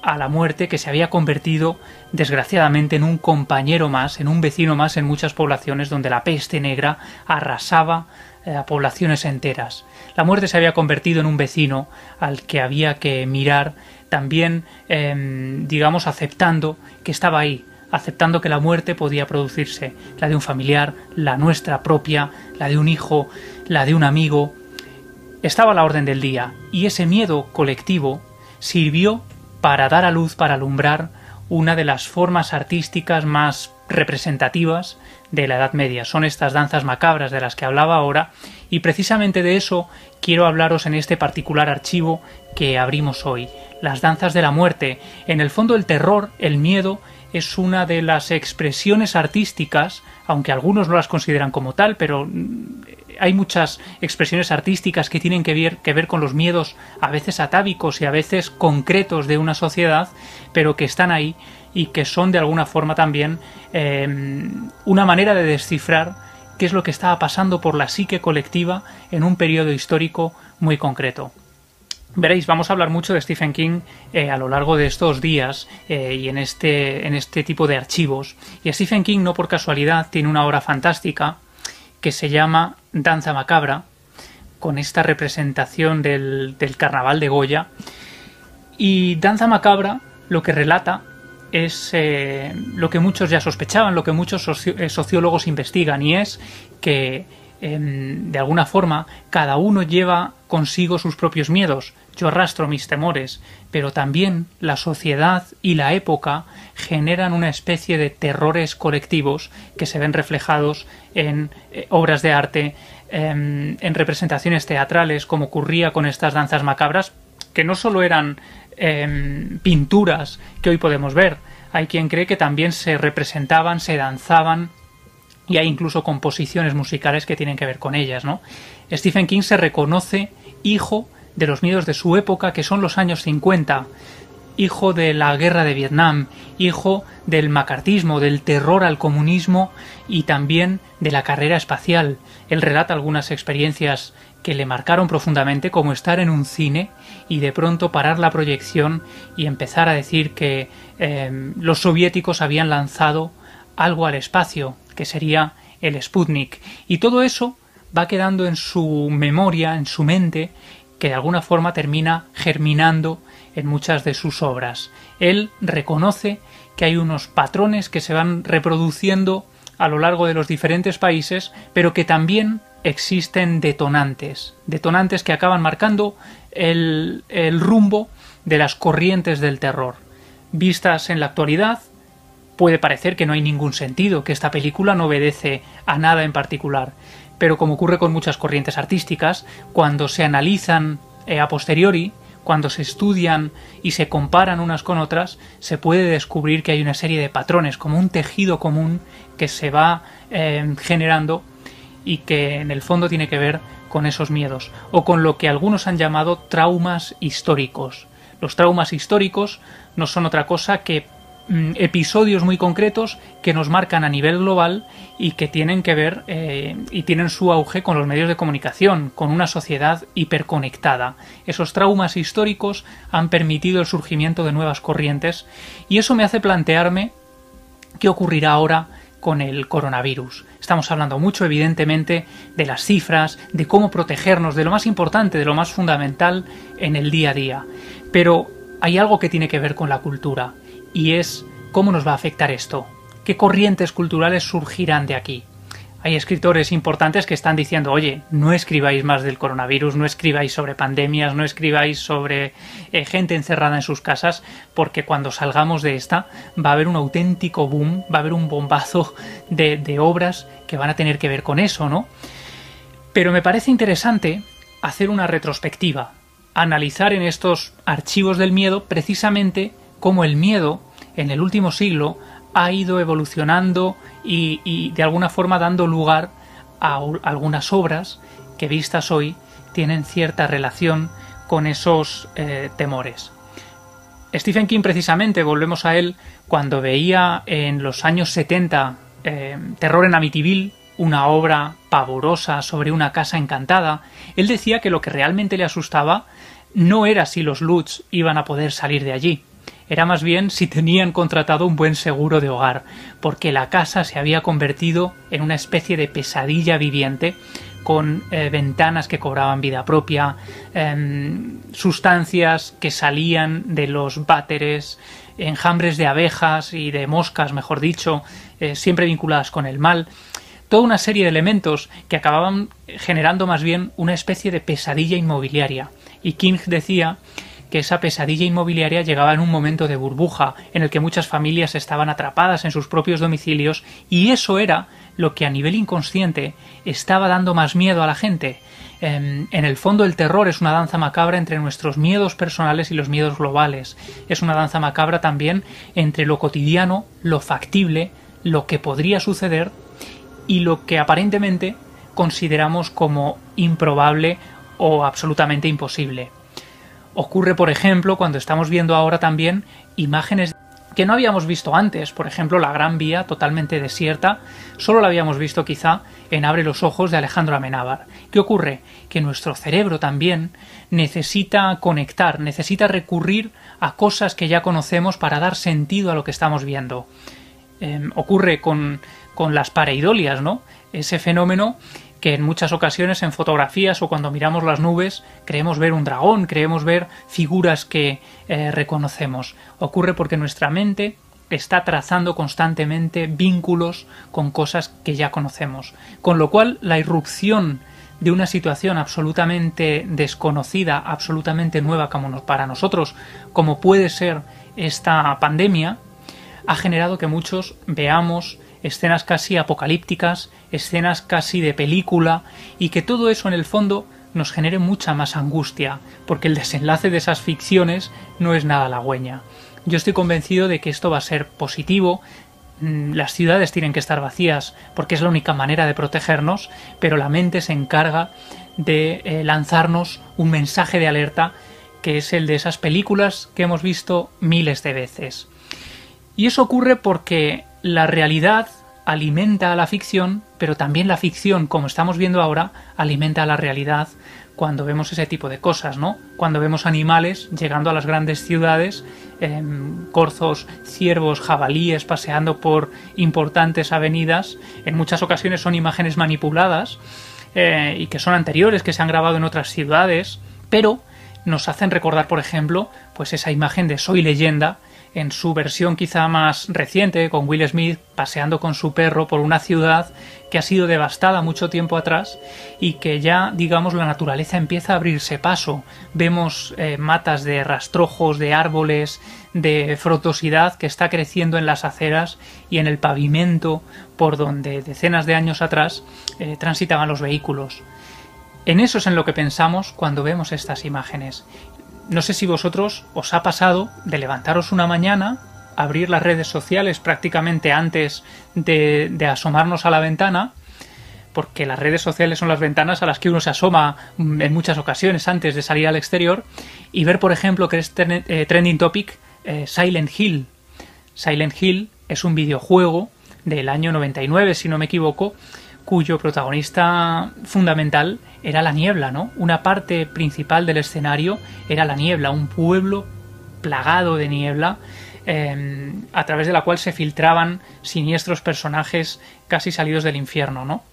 a la muerte que se había convertido desgraciadamente en un compañero más, en un vecino más en muchas poblaciones donde la peste negra arrasaba eh, a poblaciones enteras. La muerte se había convertido en un vecino al que había que mirar también, em, digamos, aceptando que estaba ahí, aceptando que la muerte podía producirse, la de un familiar, la nuestra propia, la de un hijo, la de un amigo. Estaba a la orden del día y ese miedo colectivo sirvió para dar a luz, para alumbrar una de las formas artísticas más representativas de la Edad Media. Son estas danzas macabras de las que hablaba ahora y precisamente de eso quiero hablaros en este particular archivo que abrimos hoy. Las danzas de la muerte. En el fondo el terror, el miedo, es una de las expresiones artísticas, aunque algunos no las consideran como tal, pero hay muchas expresiones artísticas que tienen que ver, que ver con los miedos a veces atávicos y a veces concretos de una sociedad, pero que están ahí y que son de alguna forma también em, una manera de descifrar qué es lo que estaba pasando por la psique colectiva en un periodo histórico muy concreto. Veréis, vamos a hablar mucho de Stephen King eh, a lo largo de estos días eh, y en este, en este tipo de archivos. Y Stephen King, no por casualidad, tiene una obra fantástica que se llama Danza Macabra, con esta representación del, carnaval de Goya. Y Danza Macabra lo que relata es eh, lo que muchos ya sospechaban, lo que muchos eh, sociólogos investigan, y es que em, de alguna forma cada uno lleva consigo sus propios miedos. Yo arrastro mis temores, pero también la sociedad y la época generan una especie de terrores colectivos que se ven reflejados en eh, obras de arte, em, en representaciones teatrales, como ocurría con estas danzas macabras, que no solo eran em, pinturas que hoy podemos ver, hay quien cree que también se representaban, se danzaban y hay incluso composiciones musicales que tienen que ver con ellas, ¿no? Stephen King se reconoce hijo de los miedos de su época, que son los años 50, hijo de la guerra de Vietnam, hijo del macartismo, del terror al comunismo y también de la carrera espacial. Él relata algunas experiencias que le marcaron profundamente, como estar en un cine y de pronto parar la proyección y empezar a decir que em, los soviéticos habían lanzado algo al espacio, que sería el Sputnik. Y todo eso va quedando en su memoria, en su mente, que de alguna forma termina germinando en muchas de sus obras. Él reconoce que hay unos patrones que se van reproduciendo a lo largo de los diferentes países, pero que también existen detonantes, detonantes que acaban marcando el, el rumbo de las corrientes del terror. Vistas en la actualidad, puede parecer que no hay ningún sentido, que esta película no obedece a nada en particular, pero como ocurre con muchas corrientes artísticas, cuando se analizan eh, a posteriori, cuando se estudian y se comparan unas con otras, se puede descubrir que hay una serie de patrones, como un tejido común que se va eh, generando y que en el fondo tiene que ver con esos miedos, o con lo que algunos han llamado traumas históricos. Los traumas históricos no son otra cosa que episodios muy concretos que nos marcan a nivel global y que tienen que ver eh, y tienen su auge con los medios de comunicación, con una sociedad hiperconectada. Esos traumas históricos han permitido el surgimiento de nuevas corrientes y eso me hace plantearme qué ocurrirá ahora con el coronavirus. Estamos hablando mucho, evidentemente, de las cifras, de cómo protegernos, de lo más importante, de lo más fundamental en el día a día. Pero hay algo que tiene que ver con la cultura, y es cómo nos va a afectar esto. ¿Qué corrientes culturales surgirán de aquí? hay escritores importantes que están diciendo, oye, no escribáis más del coronavirus, no escribáis sobre pandemias, no escribáis sobre eh, gente encerrada en sus casas, porque cuando salgamos de esta va a haber un auténtico boom, va a haber un bombazo de, de obras que van a tener que ver con eso, ¿no? Pero me parece interesante hacer una retrospectiva, analizar en estos archivos del miedo precisamente cómo el miedo en el último siglo ha ido evolucionando y, de alguna forma dando lugar a algunas obras que vistas hoy tienen cierta relación con esos eh, temores. Stephen King precisamente, volvemos a él, cuando veía en los años 70 eh, Terror en Amityville, una obra pavorosa sobre una casa encantada, él decía que lo que realmente le asustaba no era si los Lutz iban a poder salir de allí, era más bien si tenían contratado un buen seguro de hogar, porque la casa se había convertido en una especie de pesadilla viviente con eh, ventanas que cobraban vida propia, em, sustancias que salían de los váteres, enjambres de abejas y de moscas, mejor dicho, eh, siempre vinculadas con el mal, toda una serie de elementos que acababan generando más bien una especie de pesadilla inmobiliaria. Y King decía que esa pesadilla inmobiliaria llegaba en un momento de burbuja, en el que muchas familias estaban atrapadas en sus propios domicilios, y eso era lo que a nivel inconsciente estaba dando más miedo a la gente. Em, en, el fondo el terror es una danza macabra entre nuestros miedos personales y los miedos globales. Es una danza macabra también entre lo cotidiano, lo factible, lo que podría suceder y lo que aparentemente consideramos como improbable o absolutamente imposible. Ocurre, por ejemplo, cuando estamos viendo ahora también imágenes que no habíamos visto antes, por ejemplo, la Gran Vía totalmente desierta, solo la habíamos visto quizá en Abre los ojos de Alejandro Amenábar. ¿Qué ocurre? Que nuestro cerebro también necesita conectar, necesita recurrir a cosas que ya conocemos para dar sentido a lo que estamos viendo. Em, ocurre con, con las pareidolias, ¿no? Ese fenómeno que en muchas ocasiones en fotografías o cuando miramos las nubes creemos ver un dragón, creemos ver figuras que eh, reconocemos. Ocurre porque nuestra mente está trazando constantemente vínculos con cosas que ya conocemos. Con lo cual la irrupción de una situación absolutamente desconocida, absolutamente nueva como para nosotros, como puede ser esta pandemia, ha generado que muchos veamos escenas casi apocalípticas, escenas casi de película, y que todo eso en el fondo nos genere mucha más angustia, porque el desenlace de esas ficciones no es nada halagüeña. Yo estoy convencido de que esto va a ser positivo, mm, las ciudades tienen que estar vacías porque es la única manera de protegernos, pero la mente se encarga de eh, lanzarnos un mensaje de alerta que es el de esas películas que hemos visto miles de veces. Y eso ocurre porque la realidad alimenta a la ficción, pero también la ficción, como estamos viendo ahora, alimenta a la realidad cuando vemos ese tipo de cosas, ¿no? Cuando vemos animales llegando a las grandes ciudades, em, corzos, ciervos, jabalíes paseando por importantes avenidas, en muchas ocasiones son imágenes manipuladas eh, y que son anteriores, que se han grabado en otras ciudades, pero nos hacen recordar, por ejemplo, pues esa imagen de Soy leyenda, en su versión quizá más reciente, con Will Smith paseando con su perro por una ciudad que ha sido devastada mucho tiempo atrás y que ya, digamos, la naturaleza empieza a abrirse paso. Vemos eh, matas de rastrojos, de árboles, de frondosidad que está creciendo en las aceras y en el pavimento por donde decenas de años atrás eh, transitaban los vehículos. En eso es en lo que pensamos cuando vemos estas imágenes no sé si vosotros os ha pasado de levantaros una mañana, abrir las redes sociales prácticamente antes de, asomarnos a la ventana, porque las redes sociales son las ventanas a las que uno se asoma mm, en muchas ocasiones antes de salir al exterior, y ver, por ejemplo, que es eh, trending topic eh, Silent Hill. Silent Hill es un videojuego del año 99, si no me equivoco, cuyo protagonista fundamental era la niebla, ¿no? Una parte principal del escenario era la niebla, un pueblo plagado de niebla, em, a través de la cual se filtraban siniestros personajes casi salidos del infierno, ¿no?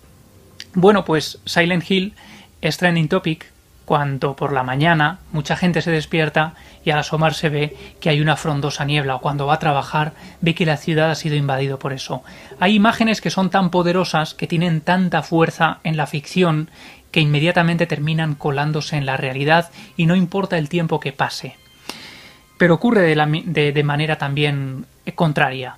Bueno, pues Silent Hill es trending topic cuando por la mañana mucha gente se despierta y al asomarse ve que hay una frondosa niebla o cuando va a trabajar ve que la ciudad ha sido invadido por eso. Hay imágenes que son tan poderosas, que tienen tanta fuerza en la ficción, que inmediatamente terminan colándose en la realidad y no importa el tiempo que pase. Pero ocurre de, de manera también contraria.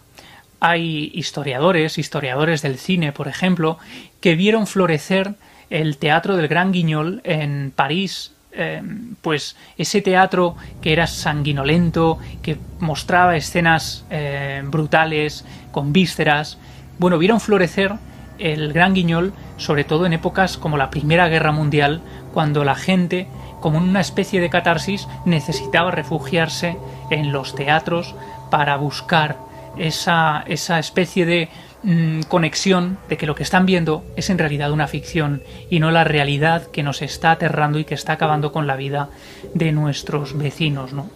Hay historiadores, historiadores del cine, por ejemplo, que vieron florecer el Teatro del Gran Guignol en París, eh, pues ese teatro que era sanguinolento, que mostraba escenas eh, brutales, con vísceras, bueno, vieron florecer el Gran Guiñol, sobre todo en épocas como la Primera Guerra Mundial, cuando la gente, como en una especie de catarsis, necesitaba refugiarse en los teatros para buscar esa, esa especie de Mm, conexión de que lo que están viendo es en realidad una ficción y no la realidad que nos está aterrando y que está acabando con la vida de nuestros vecinos, ¿no?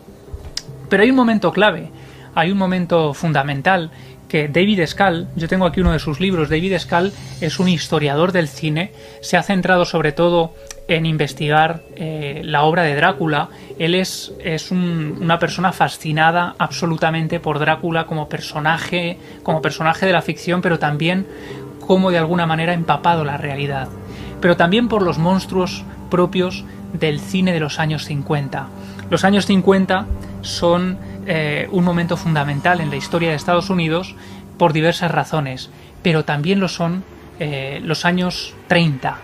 Pero hay un momento clave, hay un momento fundamental que David Scal, yo tengo aquí uno de sus libros, David Scal es un historiador del cine, se ha centrado sobre todo en investigar eh, la obra de Drácula. Él es, es una persona fascinada absolutamente por Drácula como personaje, como personaje de la ficción, pero también como de alguna manera empapado la realidad. Pero también por los monstruos propios del cine de los años 50. Los años 50 son eh, un momento fundamental en la historia de Estados Unidos por diversas razones, pero también lo son eh, los años 30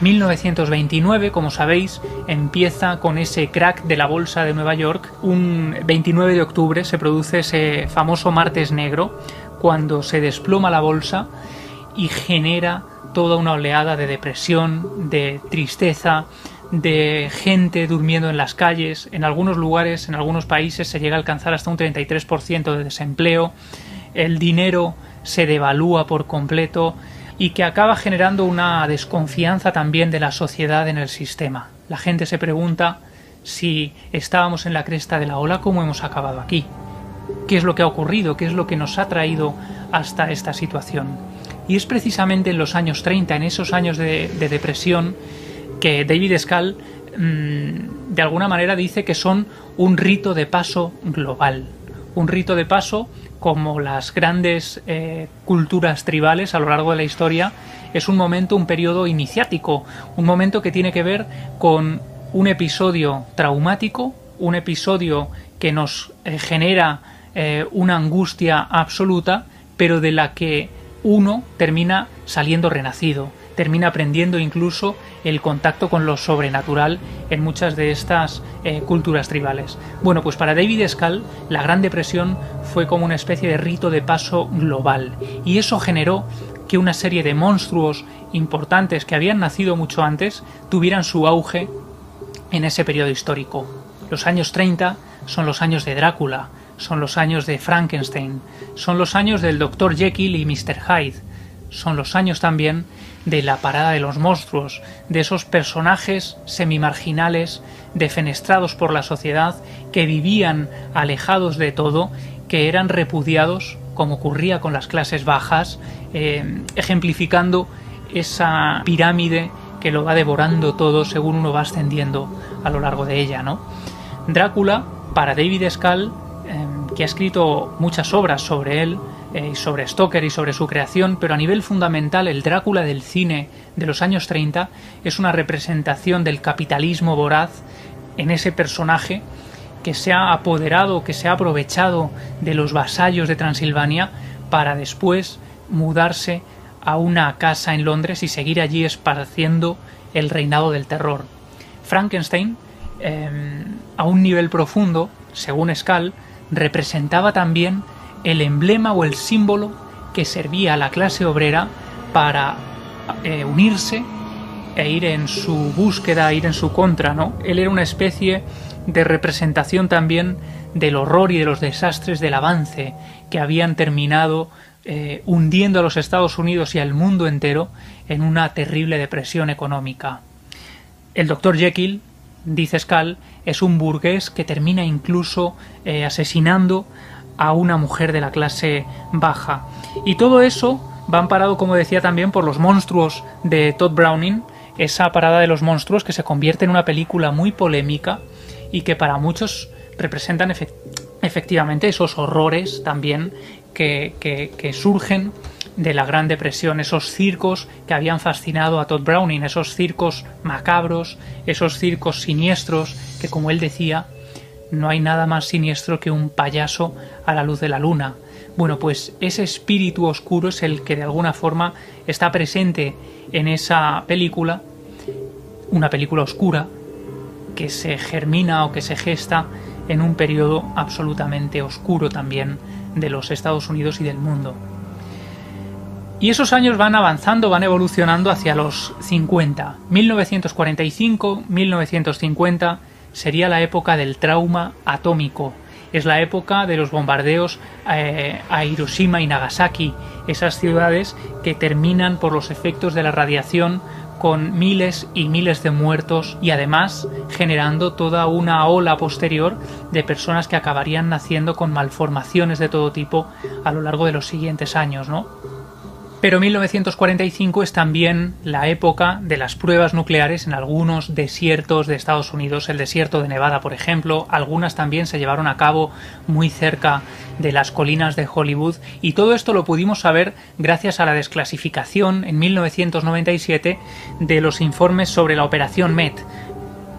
1929, como sabéis, empieza con ese crack de la bolsa de Nueva York. Un 29 de octubre se produce ese famoso martes negro, cuando se desploma la bolsa y genera toda una oleada de depresión, de tristeza, de gente durmiendo en las calles. En algunos lugares, en algunos países, se llega a alcanzar hasta un 33% de desempleo. El dinero se devalúa por completo y que acaba generando una desconfianza también de la sociedad en el sistema. La gente se pregunta si estábamos en la cresta de la ola, ¿cómo hemos acabado aquí? ¿Qué es lo que ha ocurrido? ¿Qué es lo que nos ha traído hasta esta situación? Y es precisamente en los años 30, en esos años de, depresión, que David Scal mm, de alguna manera dice que son un rito de paso global. Un rito de paso como las grandes eh, culturas tribales a lo largo de la historia, es un momento, un periodo iniciático, un momento que tiene que ver con un episodio traumático, un episodio que nos eh, genera eh, una angustia absoluta, pero de la que uno termina saliendo renacido, termina aprendiendo incluso el contacto con lo sobrenatural en muchas de estas eh, culturas tribales. Bueno, pues para David Scal la Gran Depresión fue como una especie de rito de paso global y eso generó que una serie de monstruos importantes que habían nacido mucho antes tuvieran su auge en ese periodo histórico. Los años 30 son los años de Drácula, son los años de Frankenstein, son los años del Dr. Jekyll y Mr. Hyde, son los años también de la parada de los monstruos, de esos personajes semimarginales, defenestrados por la sociedad, que vivían alejados de todo, que eran repudiados, como ocurría con las clases bajas, eh, ejemplificando esa pirámide que lo va devorando todo según uno va ascendiendo a lo largo de ella, ¿no? Drácula, para David Scal, eh, que ha escrito muchas obras sobre él, eh, sobre Stoker y sobre su creación, pero a nivel fundamental el Drácula del cine de los años 30 es una representación del capitalismo voraz en ese personaje que se ha apoderado, que se ha aprovechado de los vasallos de Transilvania para después mudarse a una casa en Londres y seguir allí esparciendo el reinado del terror. Frankenstein, em, a un nivel profundo, según Scal, representaba también el emblema o el símbolo que servía a la clase obrera para eh, unirse e ir en su búsqueda, ir en su contra, ¿no? Él era una especie de representación también del horror y de los desastres del avance que habían terminado eh, hundiendo a los Estados Unidos y al mundo entero en una terrible depresión económica. El doctor Jekyll, dice Scal, es un burgués que termina incluso eh, asesinando a una mujer de la clase baja. Y todo eso va amparado, como decía también, por los monstruos de Todd Browning, esa parada de los monstruos que se convierte en una película muy polémica y que para muchos representan efectivamente esos horrores también que, que, surgen de la Gran Depresión, esos circos que habían fascinado a Todd Browning, esos circos macabros, esos circos siniestros, que como él decía, no hay nada más siniestro que un payaso a la luz de la luna. Bueno, pues ese espíritu oscuro es el que de alguna forma está presente en esa película, una película oscura, que se germina o que se gesta en un periodo absolutamente oscuro también de los Estados Unidos y del mundo. Y esos años van avanzando, van evolucionando hacia los 50. 1945, 1950 sería la época del trauma atómico. Es la época de los bombardeos eh, a Hiroshima y Nagasaki, esas ciudades que terminan por los efectos de la radiación con miles y miles de muertos y además generando toda una ola posterior de personas que acabarían naciendo con malformaciones de todo tipo a lo largo de los siguientes años, ¿no? Pero 1945 es también la época de las pruebas nucleares en algunos desiertos de Estados Unidos, el desierto de Nevada, por ejemplo, algunas también se llevaron a cabo muy cerca de las colinas de Hollywood y todo esto lo pudimos saber gracias a la desclasificación en 1997 de los informes sobre la operación MET,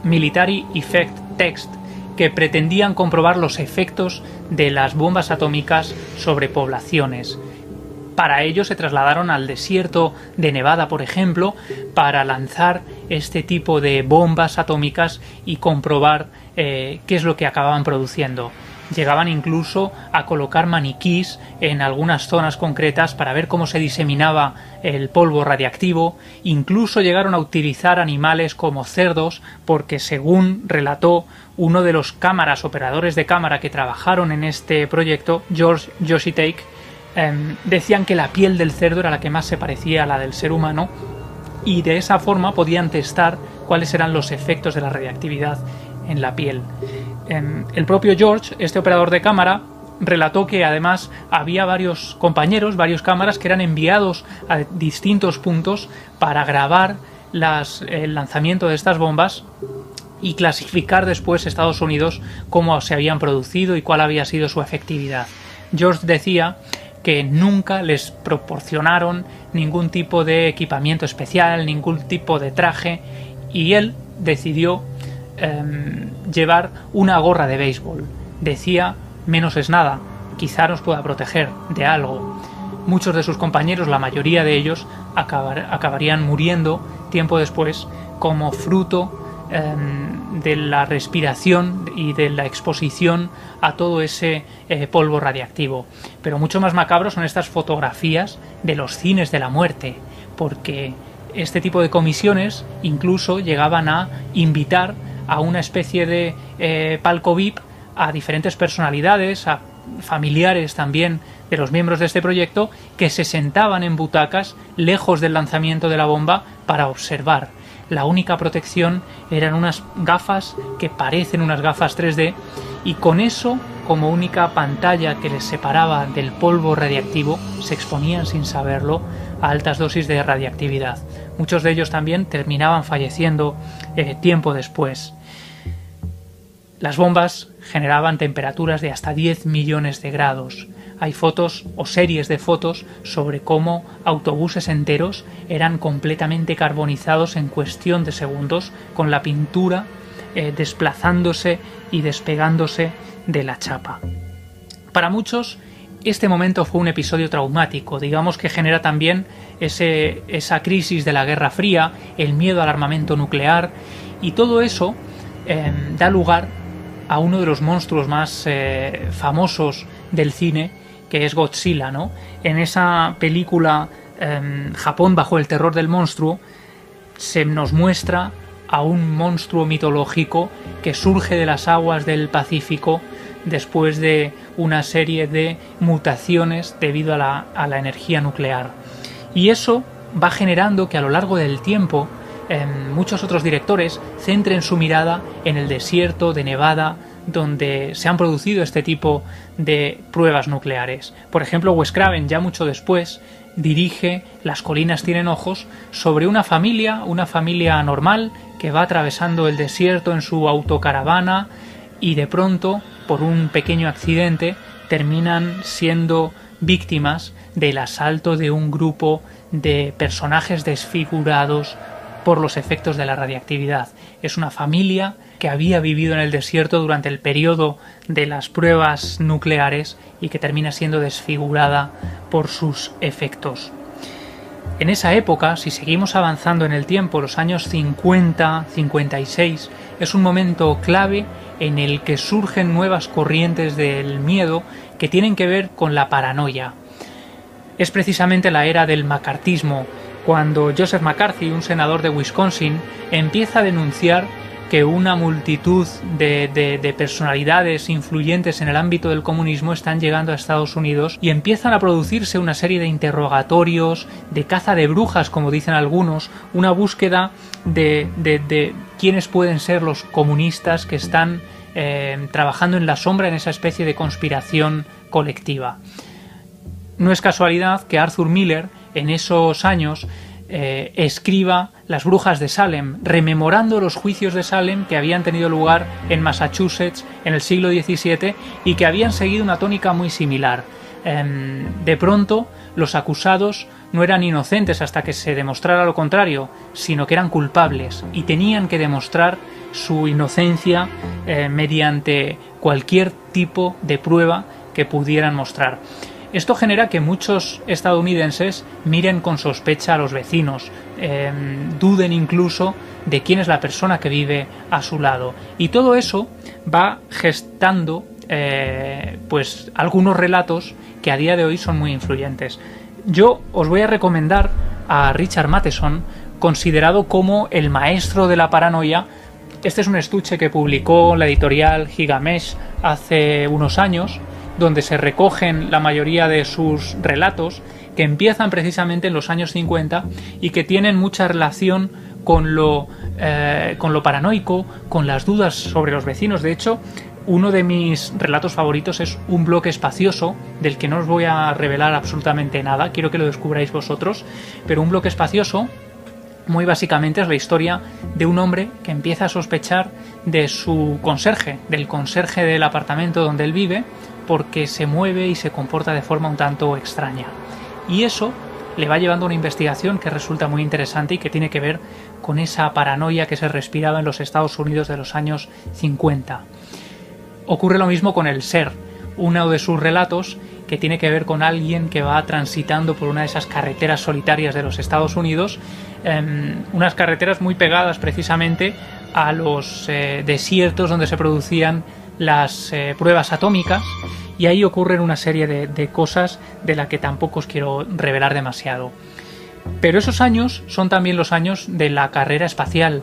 Military Effect Text, que pretendían comprobar los efectos de las bombas atómicas sobre poblaciones. Para ello se trasladaron al desierto de Nevada, por ejemplo, para lanzar este tipo de bombas atómicas y comprobar eh, qué es lo que acababan produciendo. Llegaban incluso a colocar maniquís en algunas zonas concretas para ver cómo se diseminaba el polvo radiactivo. Incluso llegaron a utilizar animales como cerdos porque según relató uno de los cámaras, operadores de cámara que trabajaron en este proyecto, George Take, Em, decían que la piel del cerdo era la que más se parecía a la del ser humano y de esa forma podían testar cuáles eran los efectos de la radiactividad en la piel. Em, el propio George, este operador de cámara, relató que además había varios compañeros, varios cámaras que eran enviados a distintos puntos para grabar el lanzamiento de estas bombas y clasificar después Estados Unidos cómo se habían producido y cuál había sido su efectividad. George decía que nunca les proporcionaron ningún tipo de equipamiento especial, ningún tipo de traje, y él decidió em, llevar una gorra de béisbol. Decía, menos es nada, quizá nos pueda proteger de algo. Muchos de sus compañeros, la mayoría de ellos, acabarían muriendo tiempo después como fruto de la respiración y de la exposición a todo ese eh, polvo radiactivo. Pero mucho más macabro son estas fotografías de los cines de la muerte, porque este tipo de comisiones incluso llegaban a invitar a una especie de eh, palco VIP a diferentes personalidades, a familiares también de los miembros de este proyecto, que se sentaban en butacas lejos del lanzamiento de la bomba para observar la única protección eran unas gafas que parecen unas gafas 3D y con eso como única pantalla que les separaba del polvo radiactivo se exponían sin saberlo a altas dosis de radiactividad. Muchos de ellos también terminaban falleciendo eh, tiempo después. Las bombas generaban temperaturas de hasta 10 millones de grados, hay fotos o series de fotos sobre cómo autobuses enteros eran completamente carbonizados en cuestión de segundos con la pintura eh, desplazándose y despegándose de la chapa. Para muchos, este momento fue un episodio traumático, digamos que genera también ese, esa crisis de la Guerra Fría, el miedo al armamento nuclear y todo eso eh, da lugar a uno de los monstruos más eh, famosos del cine, que es Godzilla, ¿no? En esa película em, Japón bajo el terror del monstruo, se nos muestra a un monstruo mitológico que surge de las aguas del Pacífico después de una serie de mutaciones debido a la, a la energía nuclear. Y eso va generando que a lo largo del tiempo muchos otros directores centren su mirada en el desierto de Nevada, donde se han producido este tipo de pruebas nucleares. Por ejemplo, Wes Craven, ya mucho después, dirige Las colinas tienen ojos sobre una familia, una familia normal que va atravesando el desierto en su autocaravana y de pronto, por un pequeño accidente, terminan siendo víctimas del asalto de un grupo de personajes desfigurados por los efectos de la radiactividad. Es una familia que había vivido en el desierto durante el periodo de las pruebas nucleares y que termina siendo desfigurada por sus efectos. En esa época, si seguimos avanzando en el tiempo, los años 50, 56, es un momento clave en el que surgen nuevas corrientes del miedo que tienen que ver con la paranoia. Es precisamente la era del macartismo, cuando Joseph McCarthy, un senador de Wisconsin, empieza a denunciar que una multitud de, personalidades influyentes en el ámbito del comunismo están llegando a Estados Unidos y empiezan a producirse una serie de interrogatorios, de caza de brujas, como dicen algunos, una búsqueda de, de quiénes pueden ser los comunistas que están eh, trabajando en la sombra en esa especie de conspiración colectiva. No es casualidad que Arthur Miller en esos años eh, escriba Las brujas de Salem, rememorando los juicios de Salem que habían tenido lugar en Massachusetts en el siglo XVII y que habían seguido una tónica muy similar. Em, de pronto, los acusados no eran inocentes hasta que se demostrara lo contrario, sino que eran culpables y tenían que demostrar su inocencia eh, mediante cualquier tipo de prueba que pudieran mostrar. Esto genera que muchos estadounidenses miren con sospecha a los vecinos, em, duden incluso de quién es la persona que vive a su lado. Y todo eso va gestando eh, pues algunos relatos que a día de hoy son muy influyentes. Yo os voy a recomendar a Richard Matheson, considerado como el maestro de la paranoia. Este es un estuche que publicó la editorial Gigamesh hace unos años donde se recogen la mayoría de sus relatos, que empiezan precisamente en los años 50 y que tienen mucha relación con lo, eh, con lo paranoico, con las dudas sobre los vecinos. De hecho, uno de mis relatos favoritos es Un bloque espacioso, del que no os voy a revelar absolutamente nada, quiero que lo descubráis vosotros, pero Un bloque espacioso muy básicamente es la historia de un hombre que empieza a sospechar de su conserje, del conserje del apartamento donde él vive, porque se mueve y se comporta de forma un tanto extraña. Y eso le va llevando a una investigación que resulta muy interesante y que tiene que ver con esa paranoia que se respiraba en los Estados Unidos de los años 50. Ocurre lo mismo con el ser, uno de sus relatos que tiene que ver con alguien que va transitando por una de esas carreteras solitarias de los Estados Unidos, em, unas carreteras muy pegadas precisamente a los eh, desiertos donde se producían las eh, pruebas atómicas y ahí ocurren una serie de, cosas de la que tampoco os quiero revelar demasiado. Pero esos años son también los años de la carrera espacial.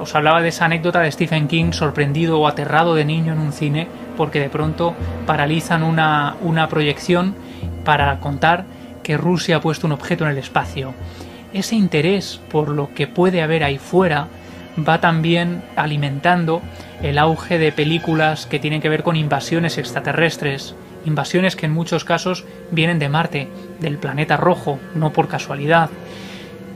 os hablaba de esa anécdota de Stephen King sorprendido o aterrado de niño en un cine porque de pronto paralizan una, una proyección para contar que Rusia ha puesto un objeto en el espacio. Ese interés por lo que puede haber ahí fuera va también alimentando el auge de películas que tienen que ver con invasiones extraterrestres, invasiones que en muchos casos vienen de Marte, del planeta rojo, no por casualidad.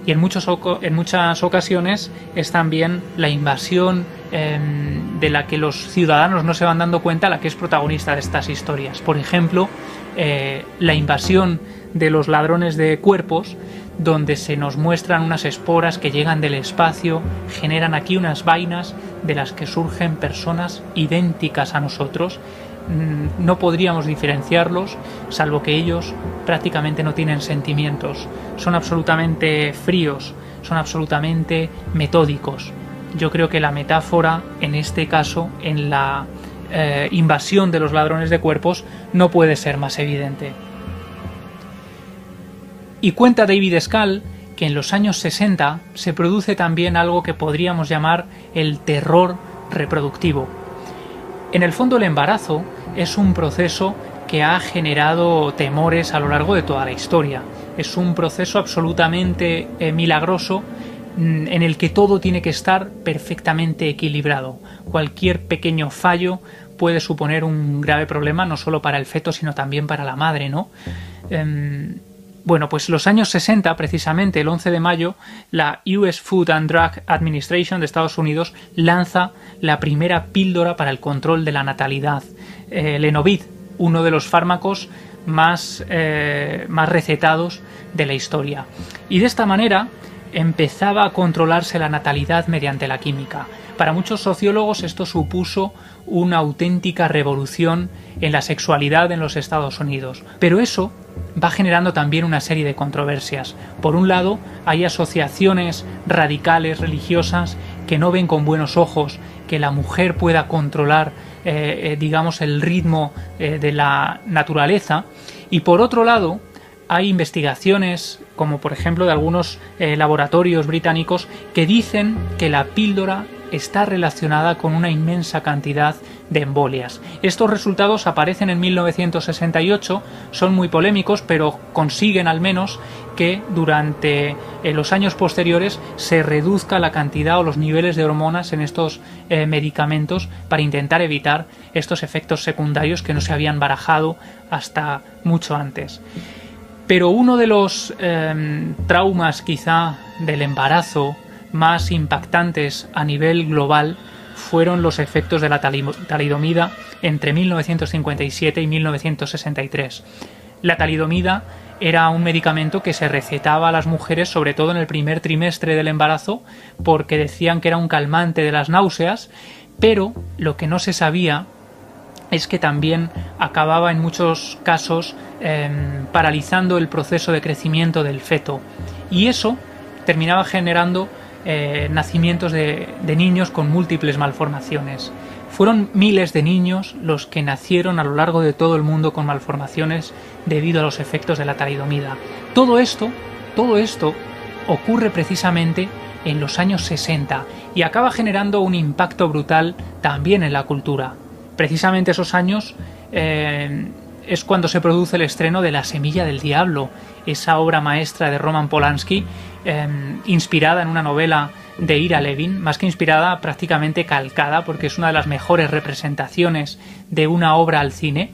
Y en, muchos, en muchas ocasiones es también la invasión em, de la que los ciudadanos no se van dando cuenta la que es protagonista de estas historias. Por ejemplo, eh, la invasión de los ladrones de cuerpos donde se nos muestran unas esporas que llegan del espacio, generan aquí unas vainas de las que surgen personas idénticas a nosotros. Mm, no podríamos diferenciarlos, salvo que ellos prácticamente no tienen sentimientos, son absolutamente fríos, son absolutamente metódicos. Yo creo que la metáfora, en este caso, en la eh, invasión de los ladrones de cuerpos, no puede ser más evidente. Y cuenta David Scal que en los años 60 se produce también algo que podríamos llamar el terror reproductivo. En el fondo el embarazo es un proceso que ha generado temores a lo largo de toda la historia. Es un proceso absolutamente eh, milagroso mm, en el que todo tiene que estar perfectamente equilibrado. Cualquier pequeño fallo puede suponer un grave problema no solo para el feto sino también para la madre, ¿no? Em, bueno, pues los años 60, precisamente el 11 de mayo, la US Food and Drug Administration de Estados Unidos lanza la primera píldora para el control de la natalidad, eh, Lenovid, uno de los fármacos más, eh, más recetados de la historia. Y de esta manera empezaba a controlarse la natalidad mediante la química. Para muchos sociólogos esto supuso una auténtica revolución en la sexualidad en los Estados Unidos. Pero eso va generando también una serie de controversias. Por un lado, hay asociaciones radicales religiosas que no ven con buenos ojos que la mujer pueda controlar, eh, eh, digamos, el ritmo eh, de la naturaleza. Y por otro lado, hay investigaciones, como por ejemplo de algunos laboratorios británicos, que dicen que la píldora está relacionada con una inmensa cantidad de embolias. Estos resultados aparecen en 1968, son muy polémicos, pero consiguen al menos que durante eh, los años posteriores se reduzca la cantidad o los niveles de hormonas en estos eh, medicamentos para intentar evitar estos efectos secundarios que no se habían barajado hasta mucho antes. Pero uno de los em, traumas quizá del embarazo más impactantes a nivel global fueron los efectos de la talidomida entre 1957 y 1963. La talidomida era un medicamento que se recetaba a las mujeres sobre todo en el primer trimestre del embarazo porque decían que era un calmante de las náuseas, pero lo que no se sabía es que también acababa en muchos casos em, paralizando el proceso de crecimiento del feto y eso terminaba generando eh, nacimientos de, niños con múltiples malformaciones. Fueron miles de niños los que nacieron a lo largo de todo el mundo con malformaciones debido a los efectos de la talidomida. Todo esto, todo esto ocurre precisamente en los años 60 y acaba generando un impacto brutal también en la cultura. Precisamente esos años eh, es cuando se produce el estreno de La Semilla del Diablo, esa obra maestra de Roman Polanski, em, inspirada en una novela de Ira Levin, más que inspirada, prácticamente calcada, porque es una de las mejores representaciones de una obra al cine,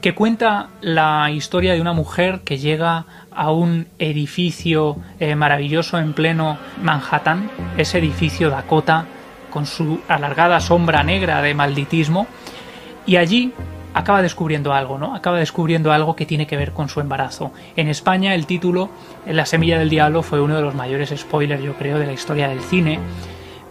que cuenta la historia de una mujer que llega a un edificio eh, maravilloso en pleno Manhattan, ese edificio Dakota, con su alargada sombra negra de malditismo, y allí acaba descubriendo algo, ¿no? Acaba descubriendo algo que tiene que ver con su embarazo. En España el título La semilla del diablo fue uno de los mayores spoilers, yo creo, de la historia del cine,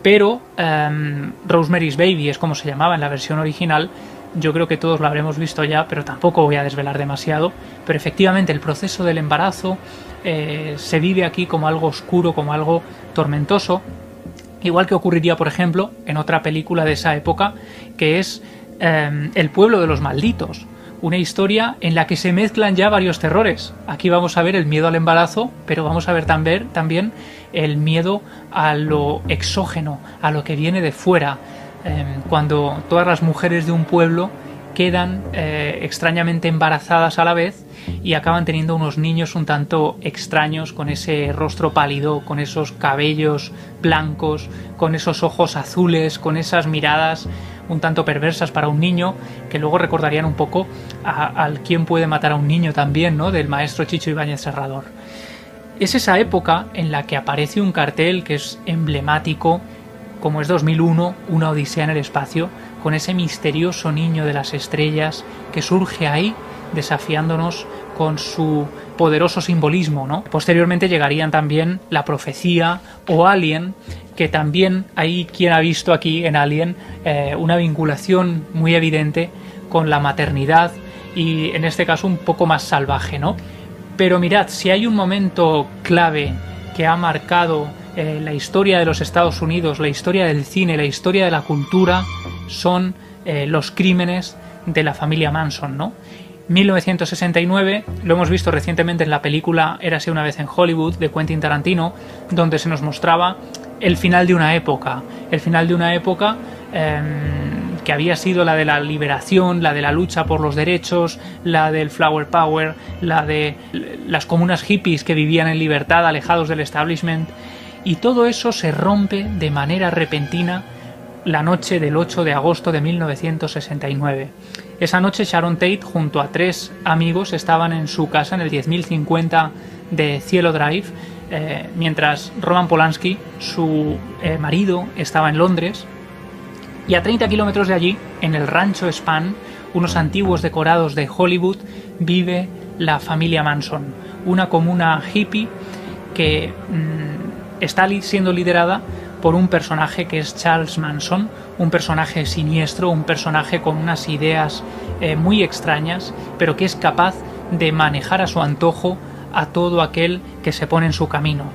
pero um, Rosemary's Baby es como se llamaba en la versión original. Yo creo que todos lo habremos visto ya, pero tampoco voy a desvelar demasiado. Pero efectivamente el proceso del embarazo eh, se vive aquí como algo oscuro, como algo tormentoso, igual que ocurriría, por ejemplo, en otra película de esa época, que es Em, el pueblo de los malditos, una historia en la que se mezclan ya varios terrores. Aquí vamos a ver el miedo al embarazo, pero vamos a ver también, el miedo a lo exógeno, a lo que viene de fuera, em, cuando todas las mujeres de un pueblo quedan eh, extrañamente embarazadas a la vez y acaban teniendo unos niños un tanto extraños, con ese rostro pálido, con esos cabellos blancos, con esos ojos azules, con esas miradas un tanto perversas para un niño, que luego recordarían un poco al quién puede matar a un niño también, ¿no? Del maestro Chicho Ibáñez Serrador. Es esa época en la que aparece un cartel que es emblemático, como es 2001, una odisea en el espacio, con ese misterioso niño de las estrellas que surge ahí desafiándonos con su poderoso simbolismo, ¿no? Posteriormente llegarían también la profecía o Alien, que también hay quien ha visto aquí en Alien eh, una vinculación muy evidente con la maternidad y en este caso un poco más salvaje, ¿no? Pero mirad, si hay un momento clave que ha marcado eh, la historia de los Estados Unidos, la historia del cine, la historia de la cultura, son eh, los crímenes de la familia Manson, ¿no? 1969, lo hemos visto recientemente en la película Érase una vez en Hollywood de Quentin Tarantino, donde se nos mostraba el final de una época, el final de una época em, que había sido la de la liberación, la de la lucha por los derechos, la del flower power, la de las comunas hippies que vivían en libertad, alejados del establishment, y todo eso se rompe de manera repentina la noche del 8 de agosto de 1969. Esa noche Sharon Tate junto a tres amigos estaban en su casa en el 10.050 de Cielo Drive, eh, mientras Roman Polanski, su eh, marido, estaba en Londres. Y a 30 kilómetros de allí, en el rancho Span, unos antiguos decorados de Hollywood, vive la familia Manson, una comuna hippie que mm, está siendo liderada por un personaje que es Charles Manson, un personaje siniestro, un personaje con unas ideas eh, muy extrañas, pero que es capaz de manejar a su antojo a todo aquel que se pone en su camino.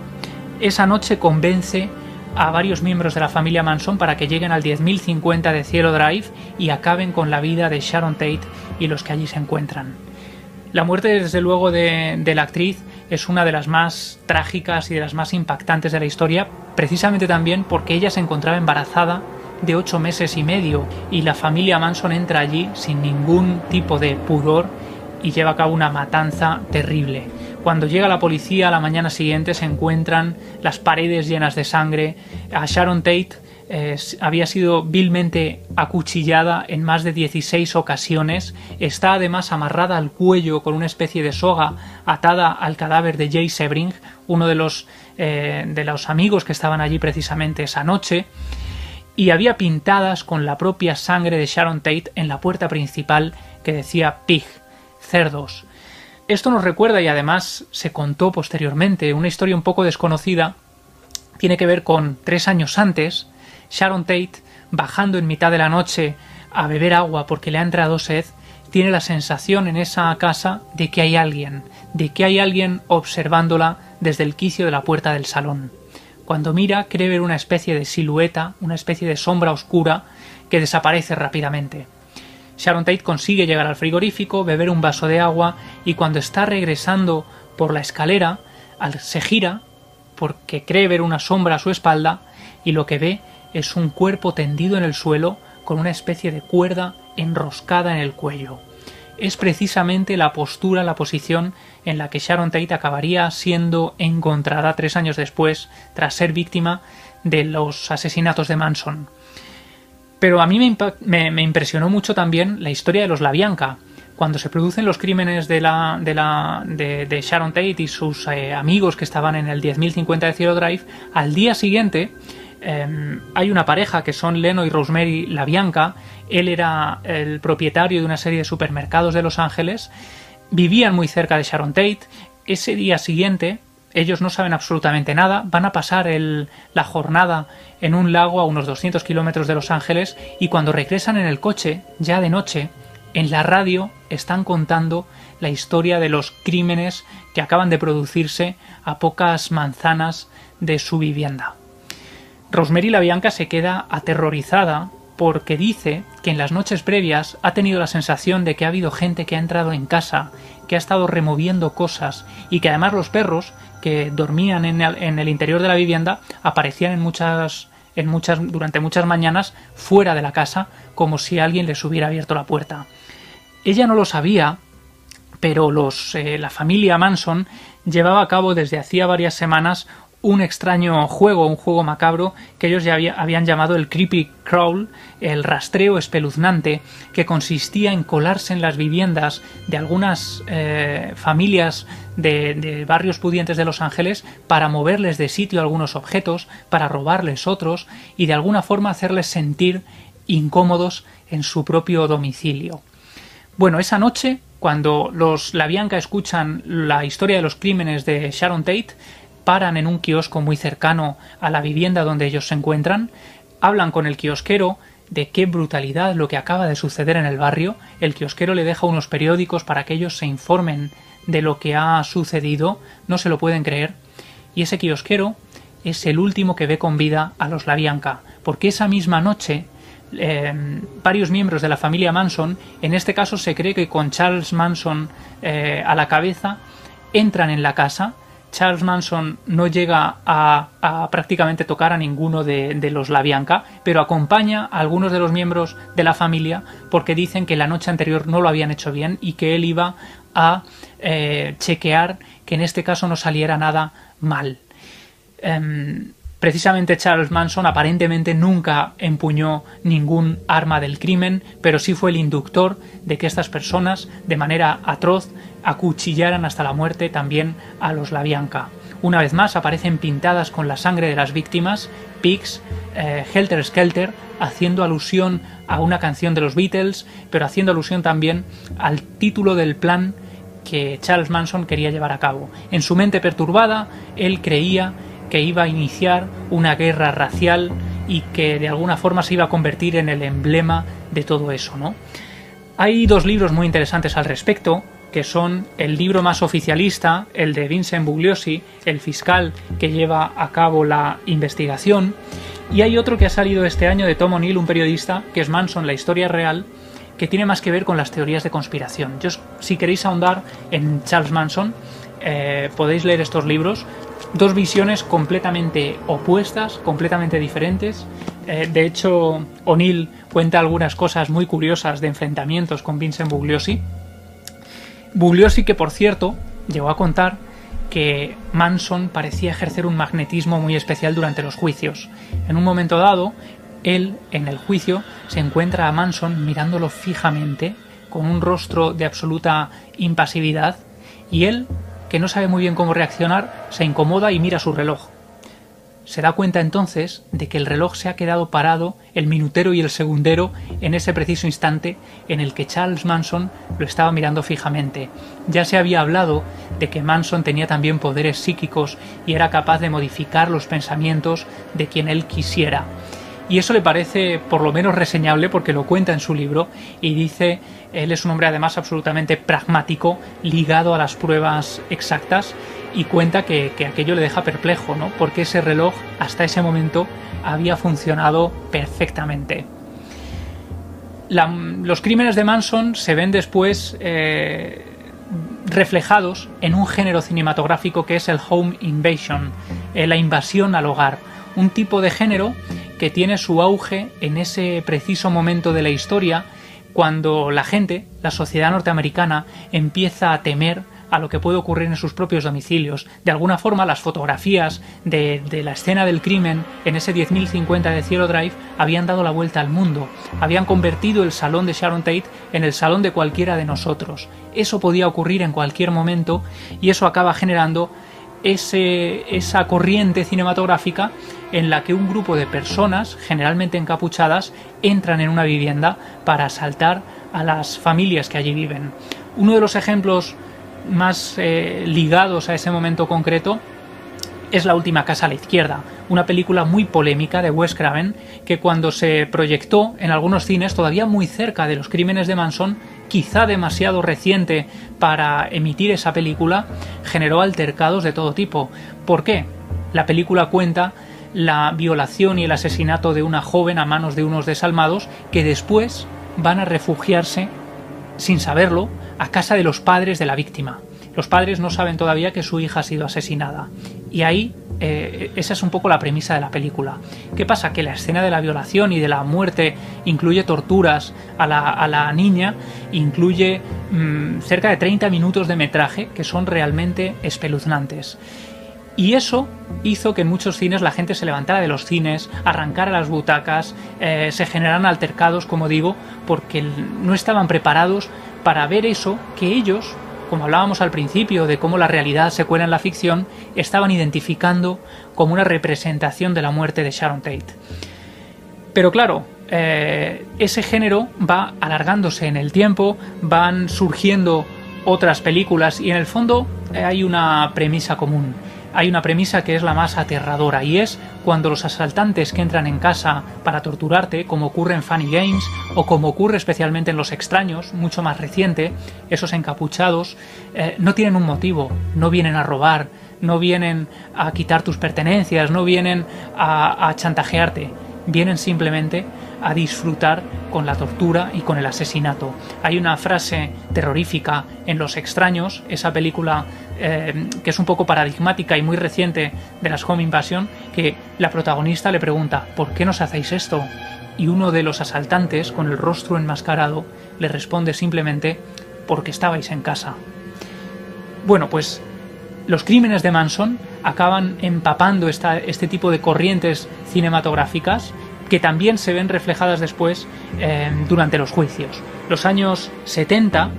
Esa noche convence a varios miembros de la familia Manson para que lleguen al 10.050 de Cielo Drive y acaben con la vida de Sharon Tate y los que allí se encuentran. La muerte, desde luego, de, de la actriz es una de las más trágicas y de las más impactantes de la historia, precisamente también porque ella se encontraba embarazada de ocho meses y medio y la familia Manson entra allí sin ningún tipo de pudor y lleva a cabo una matanza terrible. Cuando llega la policía a la mañana siguiente se encuentran las paredes llenas de sangre, a Sharon Tate había sido vilmente acuchillada en más de 16 ocasiones, está además amarrada al cuello con una especie de soga atada al cadáver de Jay Sebring, uno de los, eh, de los amigos que estaban allí precisamente esa noche, y había pintadas con la propia sangre de Sharon Tate en la puerta principal que decía pig, cerdos. Esto nos recuerda y además se contó posteriormente. Una historia un poco desconocida, tiene que ver con tres años antes, Sharon Tate, bajando en mitad de la noche a beber agua porque le ha entrado sed, tiene la sensación en esa casa de que hay alguien, de que hay alguien observándola desde el quicio de la puerta del salón. Cuando mira, cree ver una especie de silueta, una especie de sombra oscura que desaparece rápidamente. Sharon Tate consigue llegar al frigorífico, beber un vaso de agua y cuando está regresando por la escalera, se gira porque cree ver una sombra a su espalda y lo que ve es un cuerpo tendido en el suelo con una especie de cuerda enroscada en el cuello. Es precisamente la postura, la posición en la que Sharon Tate acabaría siendo encontrada tres años después, tras ser víctima de los asesinatos de Manson. Pero a mí me, impresionó mucho también la historia de los La Bianca. Cuando se producen los crímenes de, la, de, la, de, Sharon Tate y sus eh, amigos que estaban en el 10.050 de Zero Drive, al día siguiente Em, hay una pareja que son Leno y Rosemary LaBianca. Él era el propietario de una serie de supermercados de Los Ángeles. Vivían muy cerca de Sharon Tate. Ese día siguiente, ellos no saben absolutamente nada. Van a pasar la jornada en un lago a unos 200 kilómetros de Los Ángeles. Y cuando regresan en el coche, ya de noche, en la radio están contando la historia de los crímenes que acaban de producirse a pocas manzanas de su vivienda. Rosemary la Bianca se queda aterrorizada porque dice que en las noches previas ha tenido la sensación de que ha habido gente que ha entrado en casa, que ha estado removiendo cosas y que además los perros que dormían en el, interior de la vivienda aparecían en muchas, en muchas, durante muchas mañanas fuera de la casa como si alguien les hubiera abierto la puerta. Ella no lo sabía, pero los, eh, la familia Manson llevaba a cabo desde hacía varias semanas un extraño juego, un juego macabro que ellos ya habían llamado el creepy crawl, el rastreo espeluznante, que consistía en colarse en las viviendas de algunas eh, familias de, barrios pudientes de Los Ángeles para moverles de sitio algunos objetos, para robarles otros y de alguna forma hacerles sentir incómodos en su propio domicilio. Bueno, esa noche, cuando los La Bianca escuchan la historia de los crímenes de Sharon Tate, paran en un kiosco muy cercano a la vivienda donde ellos se encuentran, hablan con el kiosquero de qué brutalidad lo que acaba de suceder en el barrio, el kiosquero le deja unos periódicos para que ellos se informen de lo que ha sucedido, no se lo pueden creer, y ese kiosquero es el último que ve con vida a los La Bianca, porque esa misma noche eh, varios miembros de la familia Manson, en este caso se cree que con Charles Manson eh, a la cabeza, entran en la casa. Charles Manson no llega a, prácticamente tocar a ninguno de, los La Bianca, pero acompaña a algunos de los miembros de la familia porque dicen que la noche anterior no lo habían hecho bien y que él iba a eh, chequear que en este caso no saliera nada mal. Em, Precisamente Charles Manson aparentemente nunca empuñó ningún arma del crimen, pero sí fue el inductor de que estas personas, de manera atroz, acuchillaran hasta la muerte también a los La Bianca. Una vez más aparecen pintadas con la sangre de las víctimas, Pigs, eh, Helter Skelter, haciendo alusión a una canción de los Beatles, pero haciendo alusión también al título del plan que Charles Manson quería llevar a cabo. En su mente perturbada, él creía que iba a iniciar una guerra racial y que de alguna forma se iba a convertir en el emblema de todo eso, ¿no? Hay dos libros muy interesantes al respecto, que son el libro más oficialista, el de Vincent Bugliosi, el fiscal que lleva a cabo la investigación, y hay otro que ha salido este año de Tom O'Neill, un periodista, que es Manson, la historia real, que tiene más que ver con las teorías de conspiración. Yo, si queréis ahondar en Charles Manson, eh, podéis leer estos libros dos visiones completamente opuestas, completamente diferentes. Eh, de hecho, O'Neill cuenta algunas cosas muy curiosas de enfrentamientos con Vincent Bugliosi. Bugliosi que, por cierto, llegó a contar que Manson parecía ejercer un magnetismo muy especial durante los juicios. En un momento dado, él, en el juicio, se encuentra a Manson mirándolo fijamente, con un rostro de absoluta impasividad, y él que no sabe muy bien cómo reaccionar, se incomoda y mira su reloj. Se da cuenta entonces de que el reloj se ha quedado parado, el minutero y el segundero, en ese preciso instante en el que Charles Manson lo estaba mirando fijamente. Ya se había hablado de que Manson tenía también poderes psíquicos y era capaz de modificar los pensamientos de quien él quisiera. Y eso le parece por lo menos reseñable porque lo cuenta en su libro y dice, él es un hombre además absolutamente pragmático, ligado a las pruebas exactas y cuenta que, aquello le deja perplejo, ¿no? Porque ese reloj hasta ese momento había funcionado perfectamente. los crímenes de Manson se ven después eh, reflejados en un género cinematográfico que es el home invasion, eh, la invasión al hogar, un tipo de género que tiene su auge en ese preciso momento de la historia cuando la gente, la sociedad norteamericana, empieza a temer a lo que puede ocurrir en sus propios domicilios. De alguna forma, las fotografías de, la escena del crimen en ese 10.050 de Cielo Drive habían dado la vuelta al mundo, habían convertido el salón de Sharon Tate en el salón de cualquiera de nosotros. Eso podía ocurrir en cualquier momento y eso acaba generando esa corriente cinematográfica en la que un grupo de personas, generalmente encapuchadas, entran en una vivienda para asaltar a las familias que allí viven. Uno de los ejemplos más eh, ligados a ese momento concreto es La última casa a la izquierda, una película muy polémica de Wes Craven que cuando se proyectó en algunos cines todavía muy cerca de los crímenes de Manson, quizá demasiado reciente para emitir esa película, generó altercados de todo tipo. ¿Por qué? La película cuenta la violación y el asesinato de una joven a manos de unos desalmados que después van a refugiarse, sin saberlo, a casa de los padres de la víctima. Los padres no saben todavía que su hija ha sido asesinada. Y ahí eh, esa es un poco la premisa de la película. ¿Qué pasa? Que la escena de la violación y de la muerte incluye torturas a la, niña, incluye mm, cerca de 30 minutos de metraje que son realmente espeluznantes. Y eso hizo que en muchos cines la gente se levantara de los cines, arrancara las butacas, eh, se generaran altercados, como digo, porque no estaban preparados para ver eso que ellos como hablábamos al principio de cómo la realidad se cuela en la ficción, estaban identificando como una representación de la muerte de Sharon Tate. Pero claro, eh, ese género va alargándose en el tiempo, van surgiendo otras películas y en el fondo eh, hay una premisa común hay una premisa que es la más aterradora y es cuando los asaltantes que entran en casa para torturarte, como ocurre en Funny Games o como ocurre especialmente en Los Extraños, mucho más reciente, esos encapuchados, eh, no tienen un motivo, no vienen a robar, no vienen a quitar tus pertenencias, no vienen a, chantajearte, vienen simplemente a disfrutar con la tortura y con el asesinato. Hay una frase terrorífica en Los extraños, esa película eh, que es un poco paradigmática y muy reciente de las Home Invasion, que la protagonista le pregunta ¿por qué nos hacéis esto? Y uno de los asaltantes, con el rostro enmascarado, le responde simplemente porque estabais en casa. Bueno, pues los crímenes de Manson acaban empapando este tipo de corrientes cinematográficas que también se ven reflejadas después eh, durante los juicios. Los años 70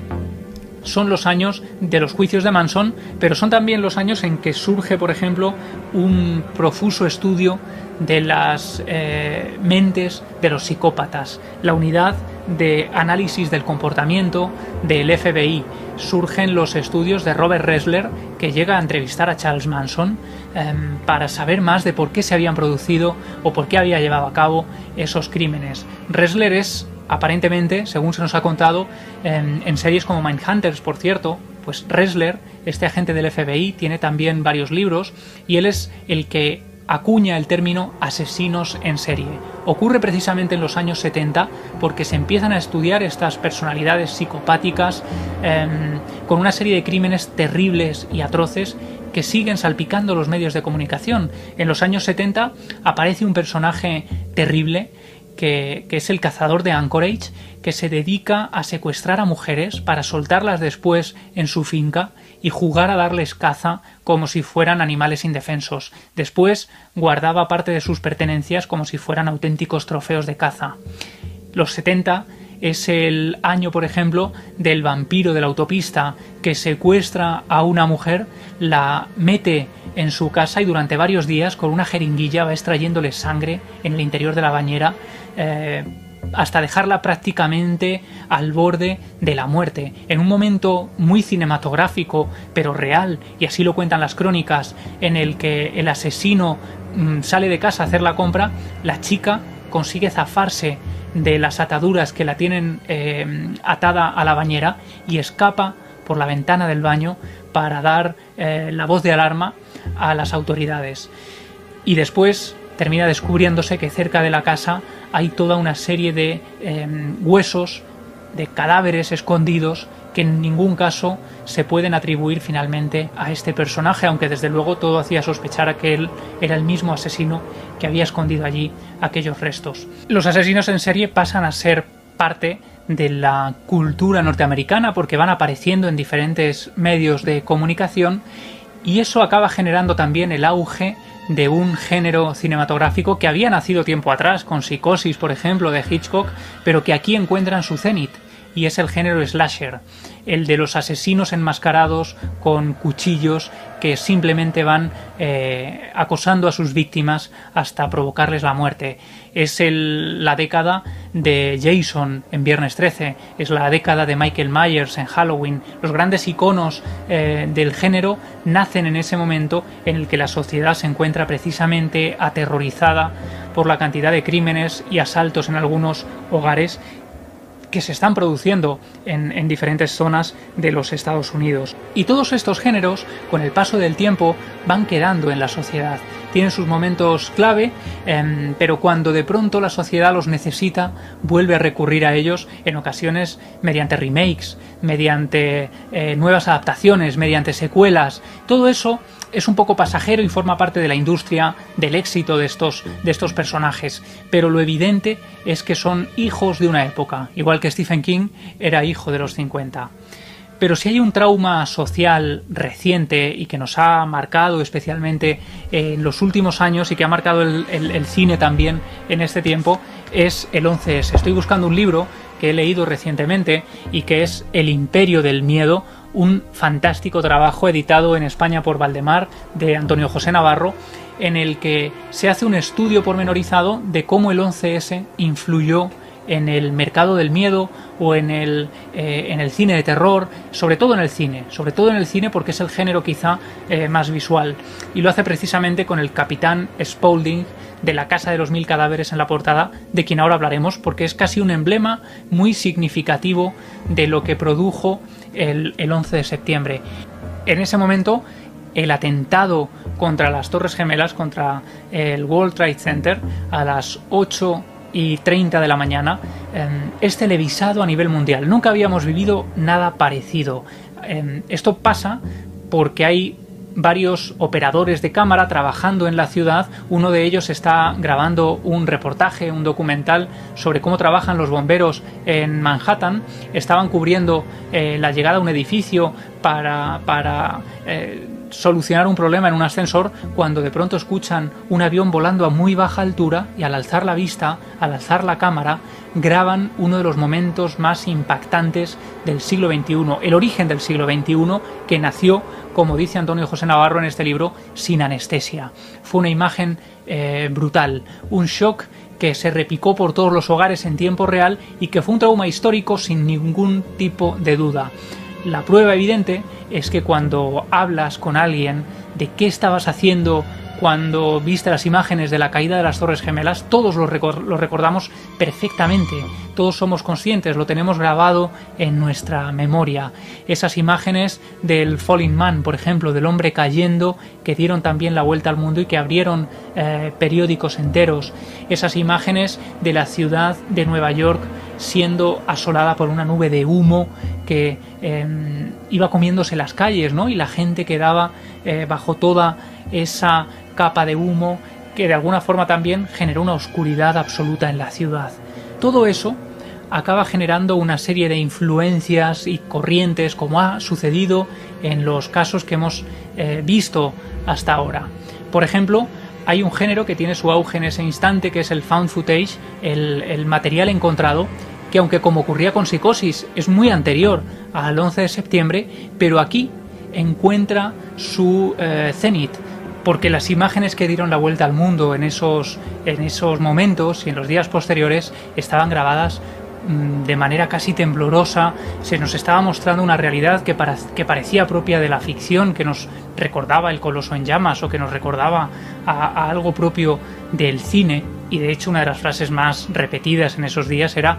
son los años de los juicios de Manson, pero son también los años en que surge, por ejemplo, un profuso estudio de las eh, mentes de los psicópatas, la unidad de análisis del comportamiento del FBI. Surgen los estudios de Robert Ressler, que llega a entrevistar a Charles Manson em, para saber más de por qué se habían producido o por qué había llevado a cabo esos crímenes. Ressler es aparentemente, según se nos ha contado, en, en series como Mindhunters, por cierto, pues Ressler, este agente del FBI, tiene también varios libros y él es el que acuña el término asesinos en serie. Ocurre precisamente en los años 70 porque se empiezan a estudiar estas personalidades psicopáticas em, con una serie de crímenes terribles y atroces que siguen salpicando los medios de comunicación. En los años 70 aparece un personaje terrible que, es el cazador de Anchorage, que se dedica a secuestrar a mujeres para soltarlas después en su finca y jugar a darles caza como si fueran animales indefensos. Después guardaba parte de sus pertenencias como si fueran auténticos trofeos de caza. Los 70 es el año, por ejemplo, del vampiro de la autopista que secuestra a una mujer, la mete en su casa y durante varios días con una jeringuilla va extrayéndole sangre en el interior de la bañera eh, hasta dejarla prácticamente al borde de la muerte. En un momento muy cinematográfico, pero real, y así lo cuentan las crónicas, en el que el asesino mm, sale de casa a hacer la compra, la chica consigue zafarse de las ataduras que la tienen eh, atada a la bañera y escapa por la ventana del baño para dar eh, la voz de alarma a las autoridades. Y después termina descubriéndose que cerca de la casa hay toda una serie de em, huesos, de cadáveres escondidos que en ningún caso se pueden atribuir finalmente a este personaje, aunque desde luego todo hacía sospechar que él era el mismo asesino que había escondido allí aquellos restos. Los asesinos en serie pasan a ser parte de la cultura norteamericana porque van apareciendo en diferentes medios de comunicación y eso acaba generando también el auge de un género cinematográfico que había nacido tiempo atrás, con Psicosis, por ejemplo, de Hitchcock, pero que aquí encuentran su cenit, y es el género slasher, el de los asesinos enmascarados con cuchillos que simplemente van eh, acosando a sus víctimas hasta provocarles la muerte. Es la década de Jason en Viernes 13, es la década de Michael Myers en Halloween. Los grandes iconos eh, del género nacen en ese momento en el que la sociedad se encuentra precisamente aterrorizada por la cantidad de crímenes y asaltos en algunos hogares que se están produciendo en, diferentes zonas de los Estados Unidos. Y todos estos géneros, con el paso del tiempo, van quedando en la sociedad. Tienen sus momentos clave, em, pero cuando de pronto la sociedad los necesita, vuelve a recurrir a ellos en ocasiones mediante remakes, mediante eh, nuevas adaptaciones, mediante secuelas. Todo eso es un poco pasajero y forma parte de la industria del éxito de estos, de estos personajes, pero lo evidente es que son hijos de una época, igual que Stephen King era hijo de los 50. Pero si hay un trauma social reciente y que nos ha marcado especialmente en los últimos años y que ha marcado el, el cine también en este tiempo, es el 11S. Estoy buscando un libro que he leído recientemente y que es El imperio del miedo, un fantástico trabajo editado en España por Valdemar de Antonio José Navarro, en el que se hace un estudio pormenorizado de cómo el 11S influyó en el mercado del miedo o en el, eh, en el cine de terror, sobre todo en el cine, sobre todo en el cine porque es el género quizá eh, más visual. Y lo hace precisamente con el capitán Spaulding de la Casa de los Mil Cadáveres en la portada, de quien ahora hablaremos, porque es casi un emblema muy significativo de lo que produjo el, 11 de septiembre. En ese momento, el atentado contra las Torres Gemelas, contra el World Trade Center, a las 8 y 30 de la mañana em, es televisado a nivel mundial. Nunca habíamos vivido nada parecido. Em, esto pasa porque hay varios operadores de cámara trabajando en la ciudad. Uno de ellos está grabando un reportaje, un documental sobre cómo trabajan los bomberos en Manhattan. Estaban cubriendo eh, la llegada a un edificio para, eh, solucionar un problema en un ascensor cuando de pronto escuchan un avión volando a muy baja altura y al alzar la vista, al alzar la cámara, graban uno de los momentos más impactantes del siglo XXI, el origen del siglo XXI que nació, como dice Antonio José Navarro en este libro, sin anestesia. Fue una imagen eh, brutal, un shock que se repicó por todos los hogares en tiempo real y que fue un trauma histórico sin ningún tipo de duda. La prueba evidente es que cuando hablas con alguien de qué estabas haciendo cuando viste las imágenes de la caída de las Torres Gemelas, todos lo, recordamos perfectamente, todos somos conscientes, lo tenemos grabado en nuestra memoria. Esas imágenes del Falling Man, por ejemplo, del hombre cayendo, que dieron también la vuelta al mundo y que abrieron eh, periódicos enteros. Esas imágenes de la ciudad de Nueva York siendo asolada por una nube de humo que em, iba comiéndose las calles, ¿no? Y la gente quedaba eh, bajo toda esa capa de humo que de alguna forma también generó una oscuridad absoluta en la ciudad. Todo eso acaba generando una serie de influencias y corrientes como ha sucedido en los casos que hemos eh, visto hasta ahora. Por ejemplo, hay un género que tiene su auge en ese instante, que es el found footage, el, material encontrado, que aunque como ocurría con Psicosis es muy anterior al 11 de septiembre, pero aquí encuentra su eh, cenit porque las imágenes que dieron la vuelta al mundo en esos, en esos momentos y en los días posteriores estaban grabadas mm, de manera casi temblorosa, se nos estaba mostrando una realidad que, que, parecía propia de la ficción, que nos recordaba el coloso en llamas o que nos recordaba a algo propio del cine. Y de hecho una de las frases más repetidas en esos días era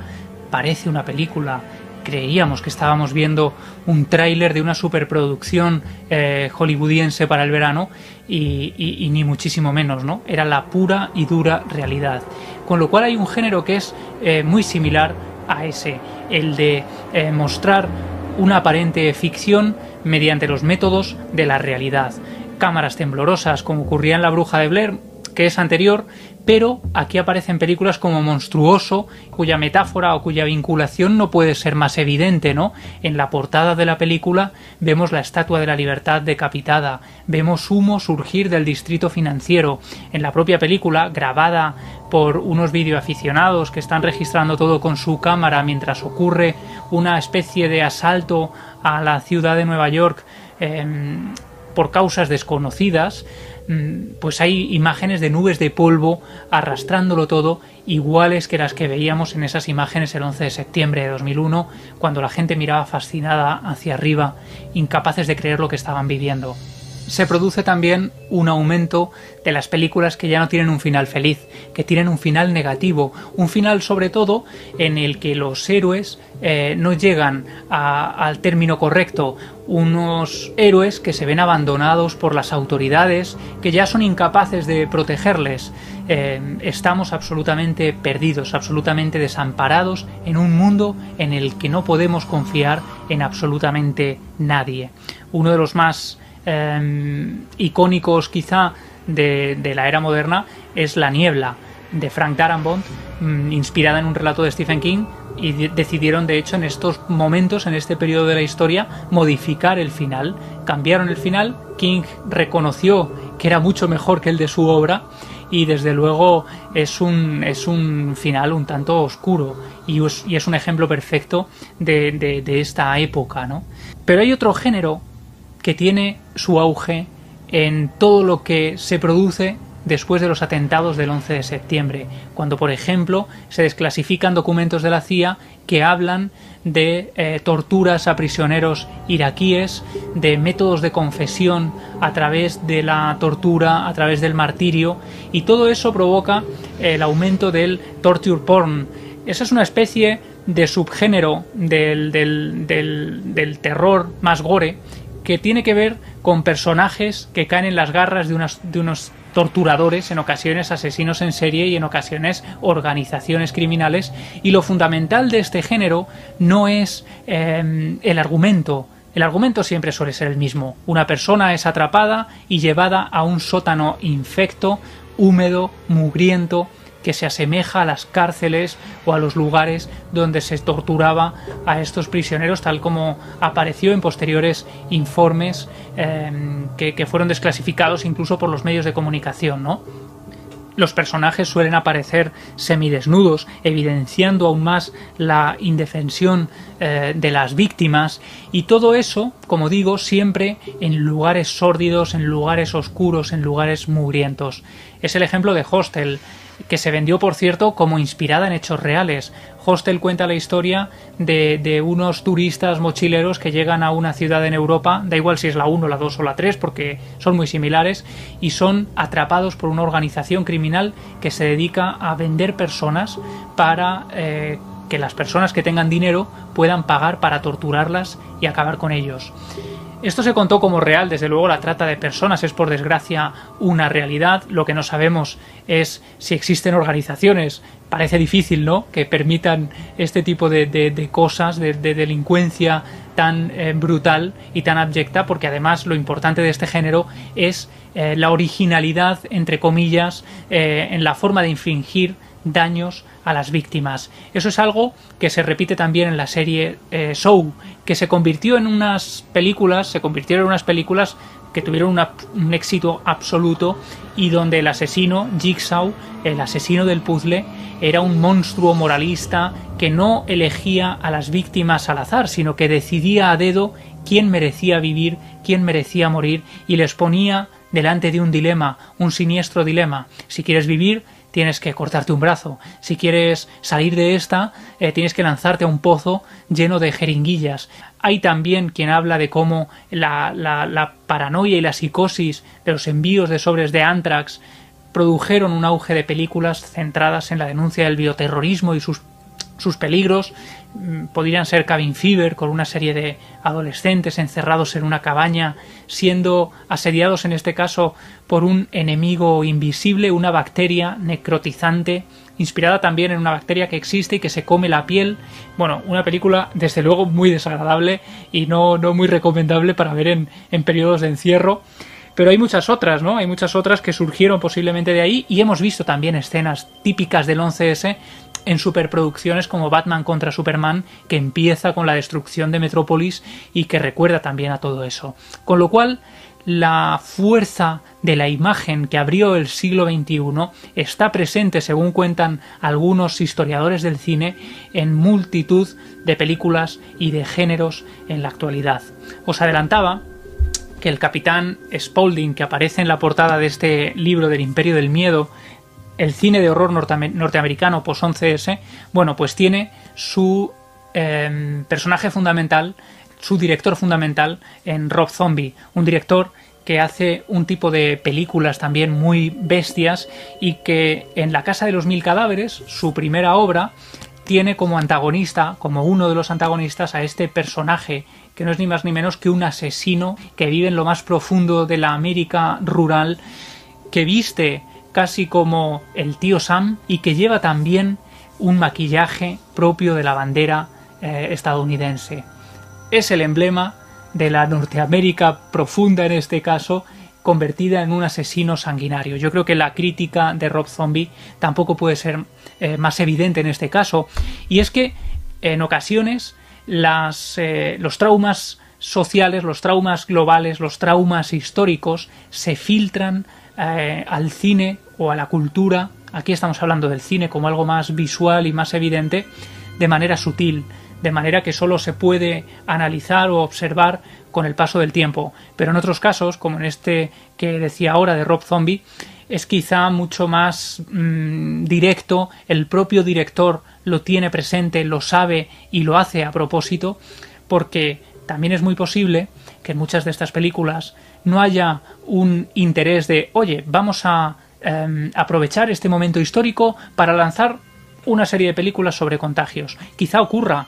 parece una película, creíamos que estábamos viendo un tráiler de una superproducción eh, hollywoodiense para el verano y, ni muchísimo menos, ¿no? Era la pura y dura realidad. Con lo cual hay un género que es eh, muy similar a ese, el de eh, mostrar una aparente ficción mediante los métodos de la realidad. Cámaras temblorosas, como ocurría en La Bruja de Blair, que es anterior, pero aquí aparecen películas como Monstruoso, cuya metáfora o cuya vinculación no puede ser más evidente, ¿no? En la portada de la película vemos la Estatua de la Libertad decapitada, vemos humo surgir del distrito financiero. En la propia película, grabada por unos videoaficionados que están registrando todo con su cámara mientras ocurre una especie de asalto a la ciudad de Nueva York em, por causas desconocidas, Mm, pues hay imágenes de nubes de polvo arrastrándolo todo, iguales que las que veíamos en esas imágenes el 11 de septiembre de 2001, cuando la gente miraba fascinada hacia arriba, incapaces de creer lo que estaban viviendo se produce también un aumento de las películas que ya no tienen un final feliz, que tienen un final negativo, un final sobre todo en el que los héroes eh, no llegan al término correcto, unos héroes que se ven abandonados por las autoridades, que ya son incapaces de protegerles. Eh, estamos absolutamente perdidos, absolutamente desamparados en un mundo en el que no podemos confiar en absolutamente nadie. Uno de los más Em, icónicos quizá de, la era moderna es La niebla de Frank Darabont, mm, inspirada en un relato de Stephen King, y decidieron de hecho en estos momentos, en este periodo de la historia, modificar el final. Cambiaron el final, King reconoció que era mucho mejor que el de su obra y desde luego es un, es un final un tanto oscuro y es, un ejemplo perfecto de, de esta época. ¿no? Pero hay otro género que tiene su auge en todo lo que se produce después de los atentados del 11 de septiembre, cuando, por ejemplo, se desclasifican documentos de la CIA que hablan de eh, torturas a prisioneros iraquíes, de métodos de confesión a través de la tortura, a través del martirio, y todo eso provoca el aumento del torture porn. Esa es una especie de subgénero del, del, del terror más gore que tiene que ver con personajes que caen en las garras de, de unos torturadores, en ocasiones asesinos en serie y en ocasiones organizaciones criminales. Y lo fundamental de este género no es em, el argumento, el argumento siempre suele ser el mismo. Una persona es atrapada y llevada a un sótano infecto, húmedo, mugriento, que se asemeja a las cárceles o a los lugares donde se torturaba a estos prisioneros, tal como apareció en posteriores informes que, que, fueron desclasificados incluso por los medios de comunicación, ¿no? Los personajes suelen aparecer semidesnudos, evidenciando aún más la indefensión eh, de las víctimas y todo eso, como digo, siempre en lugares sórdidos, en lugares oscuros, en lugares mugrientos. Es el ejemplo de Hostel, que se vendió, por cierto, como inspirada en hechos reales. Hostel cuenta la historia de, unos turistas mochileros que llegan a una ciudad en Europa, da igual si es la 1, la 2 o la 3, porque son muy similares, y son atrapados por una organización criminal que se dedica a vender personas para eh, que las personas que tengan dinero puedan pagar para torturarlas y acabar con ellos. Esto se contó como real, desde luego la trata de personas es por desgracia una realidad, lo que no sabemos es si existen organizaciones, parece difícil, ¿no?, que permitan este tipo de, de, de cosas, de, de, delincuencia tan eh, brutal y tan abyecta, porque además lo importante de este género es eh, la originalidad, entre comillas, eh, en la forma de infringir daños a las víctimas. Eso es algo que se repite también en la serie eh, Show, que se convirtió en unas películas, se convirtieron en unas películas que tuvieron un éxito absoluto y donde el asesino, Jigsaw, el asesino del puzzle, era un monstruo moralista que no elegía a las víctimas al azar, sino que decidía a dedo quién merecía vivir, quién merecía morir y les ponía delante de un dilema, un siniestro dilema. Si quieres vivir, tienes que cortarte un brazo. Si quieres salir de esta, eh, tienes que lanzarte a un pozo lleno de jeringuillas. Hay también quien habla de cómo la, la, la paranoia y la psicosis de los envíos de sobres de Antrax produjeron un auge de películas centradas en la denuncia del bioterrorismo y sus, sus peligros. Podrían ser Cabin Fever, con una serie de adolescentes encerrados en una cabaña, siendo asediados en este caso por un enemigo invisible, una bacteria necrotizante, inspirada también en una bacteria que existe y que se come la piel. Bueno, una película desde luego muy desagradable y no, no muy recomendable para ver en, en periodos de encierro. Pero hay muchas otras, ¿no? Hay muchas otras que surgieron posiblemente de ahí y hemos visto también escenas típicas del 11S en superproducciones como Batman contra Superman, que empieza con la destrucción de Metrópolis y que recuerda también a todo eso. Con lo cual, la fuerza de la imagen que abrió el siglo XXI está presente, según cuentan algunos historiadores del cine, en multitud de películas y de géneros en la actualidad. Os adelantaba que el capitán Spaulding, que aparece en la portada de este libro del Imperio del Miedo, el cine de horror norteamericano post 11S, bueno, pues tiene su eh, personaje fundamental, su director fundamental en Rob Zombie, un director que hace un tipo de películas también muy bestias y que en La Casa de los Mil Cadáveres, su primera obra, tiene como antagonista, como uno de los antagonistas, a este personaje que no es ni más ni menos que un asesino que vive en lo más profundo de la América rural, que viste casi como el tío Sam y que lleva también un maquillaje propio de la bandera eh, estadounidense. Es el emblema de la Norteamérica profunda en este caso, convertida en un asesino sanguinario. Yo creo que la crítica de Rob Zombie tampoco puede ser eh, más evidente en este caso. Y es que en ocasiones eh, los traumas sociales, los traumas globales, los traumas históricos se filtran eh, al cine o a la cultura, aquí estamos hablando del cine como algo más visual y más evidente, de manera sutil, de manera que solo se puede analizar o observar con el paso del tiempo. Pero en otros casos, como en este que decía ahora de Rob Zombie, es quizá mucho más mmm, directo, el propio director lo tiene presente, lo sabe y lo hace a propósito, porque también es muy posible que en muchas de estas películas no haya un interés de, oye, vamos a eh, aprovechar este momento histórico para lanzar una serie de películas sobre contagios. Quizá ocurra,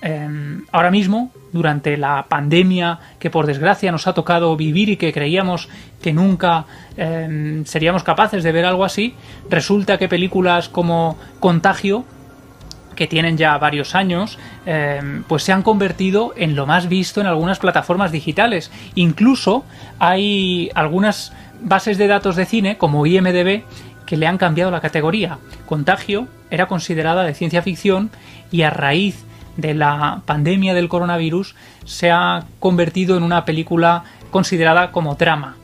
Em, ahora mismo, durante la pandemia que por desgracia nos ha tocado vivir y que creíamos que nunca em, seríamos capaces de ver algo así, resulta que películas como Contagio, que tienen ya varios años, em, pues se han convertido en lo más visto en algunas plataformas digitales. Incluso hay algunas bases de datos de cine, como IMDB, que le han cambiado la categoría. Contagio era considerada de ciencia ficción y a raíz de la pandemia del coronavirus se ha convertido en una película considerada como trama.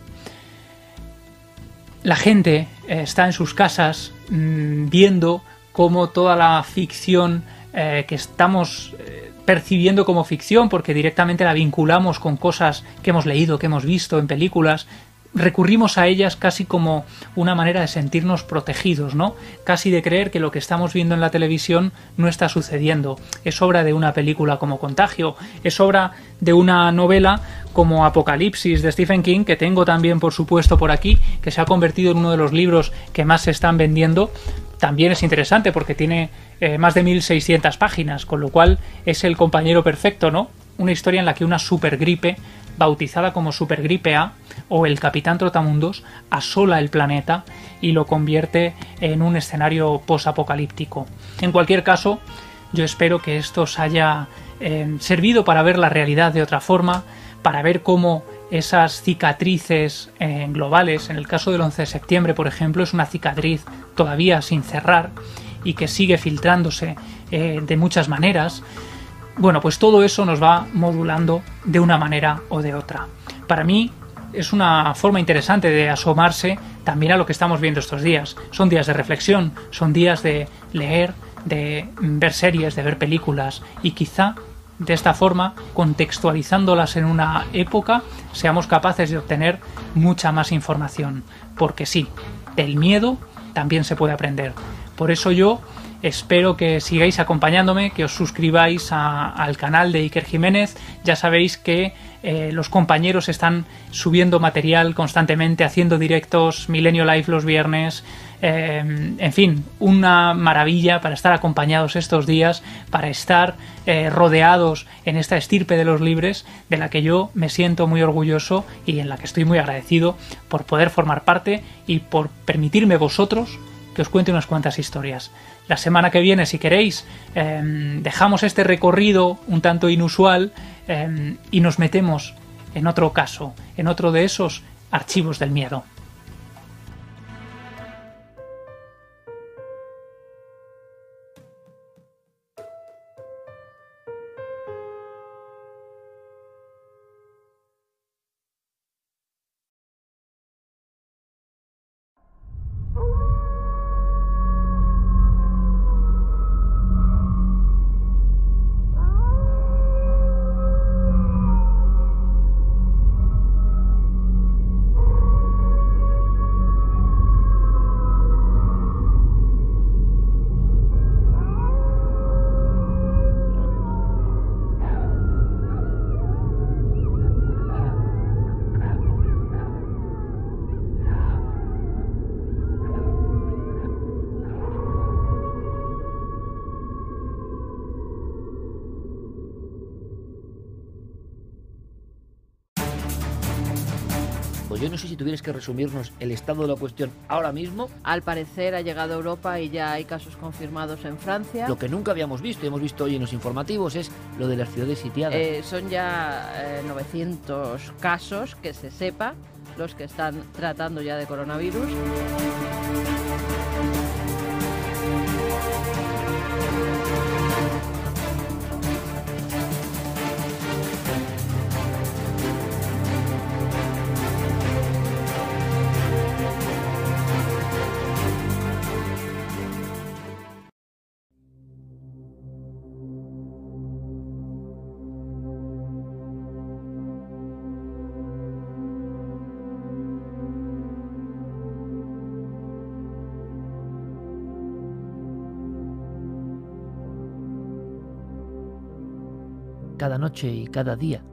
La gente eh, está en sus casas mm, viendo cómo toda la ficción eh, que estamos eh, percibiendo como ficción, porque directamente la vinculamos con cosas que hemos leído, que hemos visto en películas, recurrimos a ellas casi como una manera de sentirnos protegidos, ¿no? Casi de creer que lo que estamos viendo en la televisión no está sucediendo. Es obra de una película como Contagio, es obra de una novela como Apocalipsis de Stephen King, que tengo también por supuesto por aquí, que se ha convertido en uno de los libros que más se están vendiendo. También es interesante porque tiene eh, más de 1600 páginas, con lo cual es el compañero perfecto, ¿no? Una historia en la que una supergripe bautizada como Supergripe A o el Capitán Trotamundos, asola el planeta y lo convierte en un escenario posapocalíptico. En cualquier caso, yo espero que esto os haya eh, servido para ver la realidad de otra forma, para ver cómo esas cicatrices eh, globales, en el caso del 11 de septiembre, por ejemplo, es una cicatriz todavía sin cerrar y que sigue filtrándose eh, de muchas maneras, bueno, pues todo eso nos va modulando de una manera o de otra. Para mí es una forma interesante de asomarse también a lo que estamos viendo estos días. Son días de reflexión, son días de leer, de ver series, de ver películas y quizá de esta forma, contextualizándolas en una época, seamos capaces de obtener mucha más información. Porque sí, del miedo también se puede aprender. Por eso yo Espero que sigáis acompañándome, que os suscribáis al canal de Iker Jiménez. Ya sabéis que eh, los compañeros están subiendo material constantemente, haciendo directos, Milenio Live los viernes. Eh, en fin, una maravilla para estar acompañados estos días, para estar eh, rodeados en esta estirpe de los libres, de la que yo me siento muy orgulloso y en la que estoy muy agradecido por poder formar parte y por permitirme vosotros que os cuente unas cuantas historias. La semana que viene, si queréis, em, dejamos este recorrido un tanto inusual em, y nos metemos en otro caso, en otro de esos archivos del miedo. Tuvieras que resumirnos el estado de la cuestión ahora mismo. Al parecer ha llegado a Europa y ya hay casos confirmados en Francia. Lo que nunca habíamos visto y hemos visto hoy en los informativos es lo de las ciudades sitiadas. Eh, son ya 900 eh, casos que se sepa los que están tratando ya de coronavirus. Cada noche y cada día,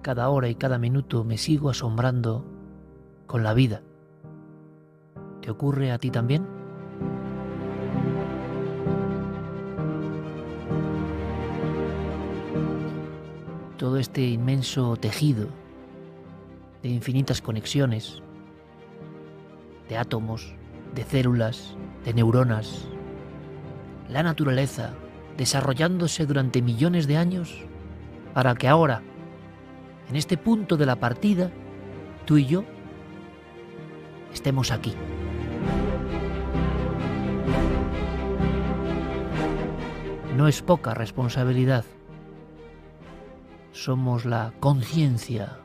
cada hora y cada minuto me sigo asombrando con la vida. ¿Te ocurre a ti también? todo este inmenso tejido de infinitas conexiones, de átomos, de células, de neuronas, la naturaleza desarrollándose durante millones de años para que ahora, en este punto de la partida, tú y yo estemos aquí. No es poca responsabilidad. Somos la conciencia.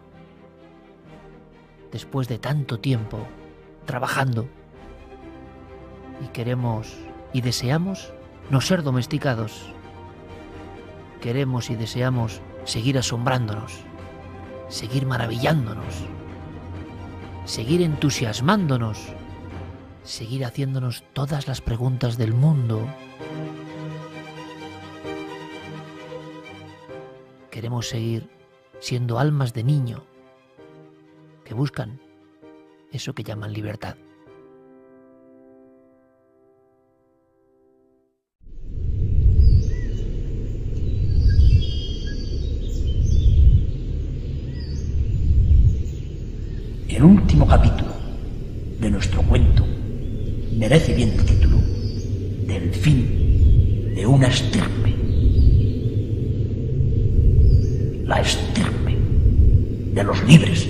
Después de tanto tiempo trabajando y queremos y deseamos no ser domesticados. Queremos y deseamos seguir asombrándonos, seguir maravillándonos, seguir entusiasmándonos, seguir haciéndonos todas las preguntas del mundo. Queremos seguir siendo almas de niño que buscan eso que llaman libertad. El último capítulo de nuestro cuento merece bien el título del fin de una estirpe. La estirpe de los libres.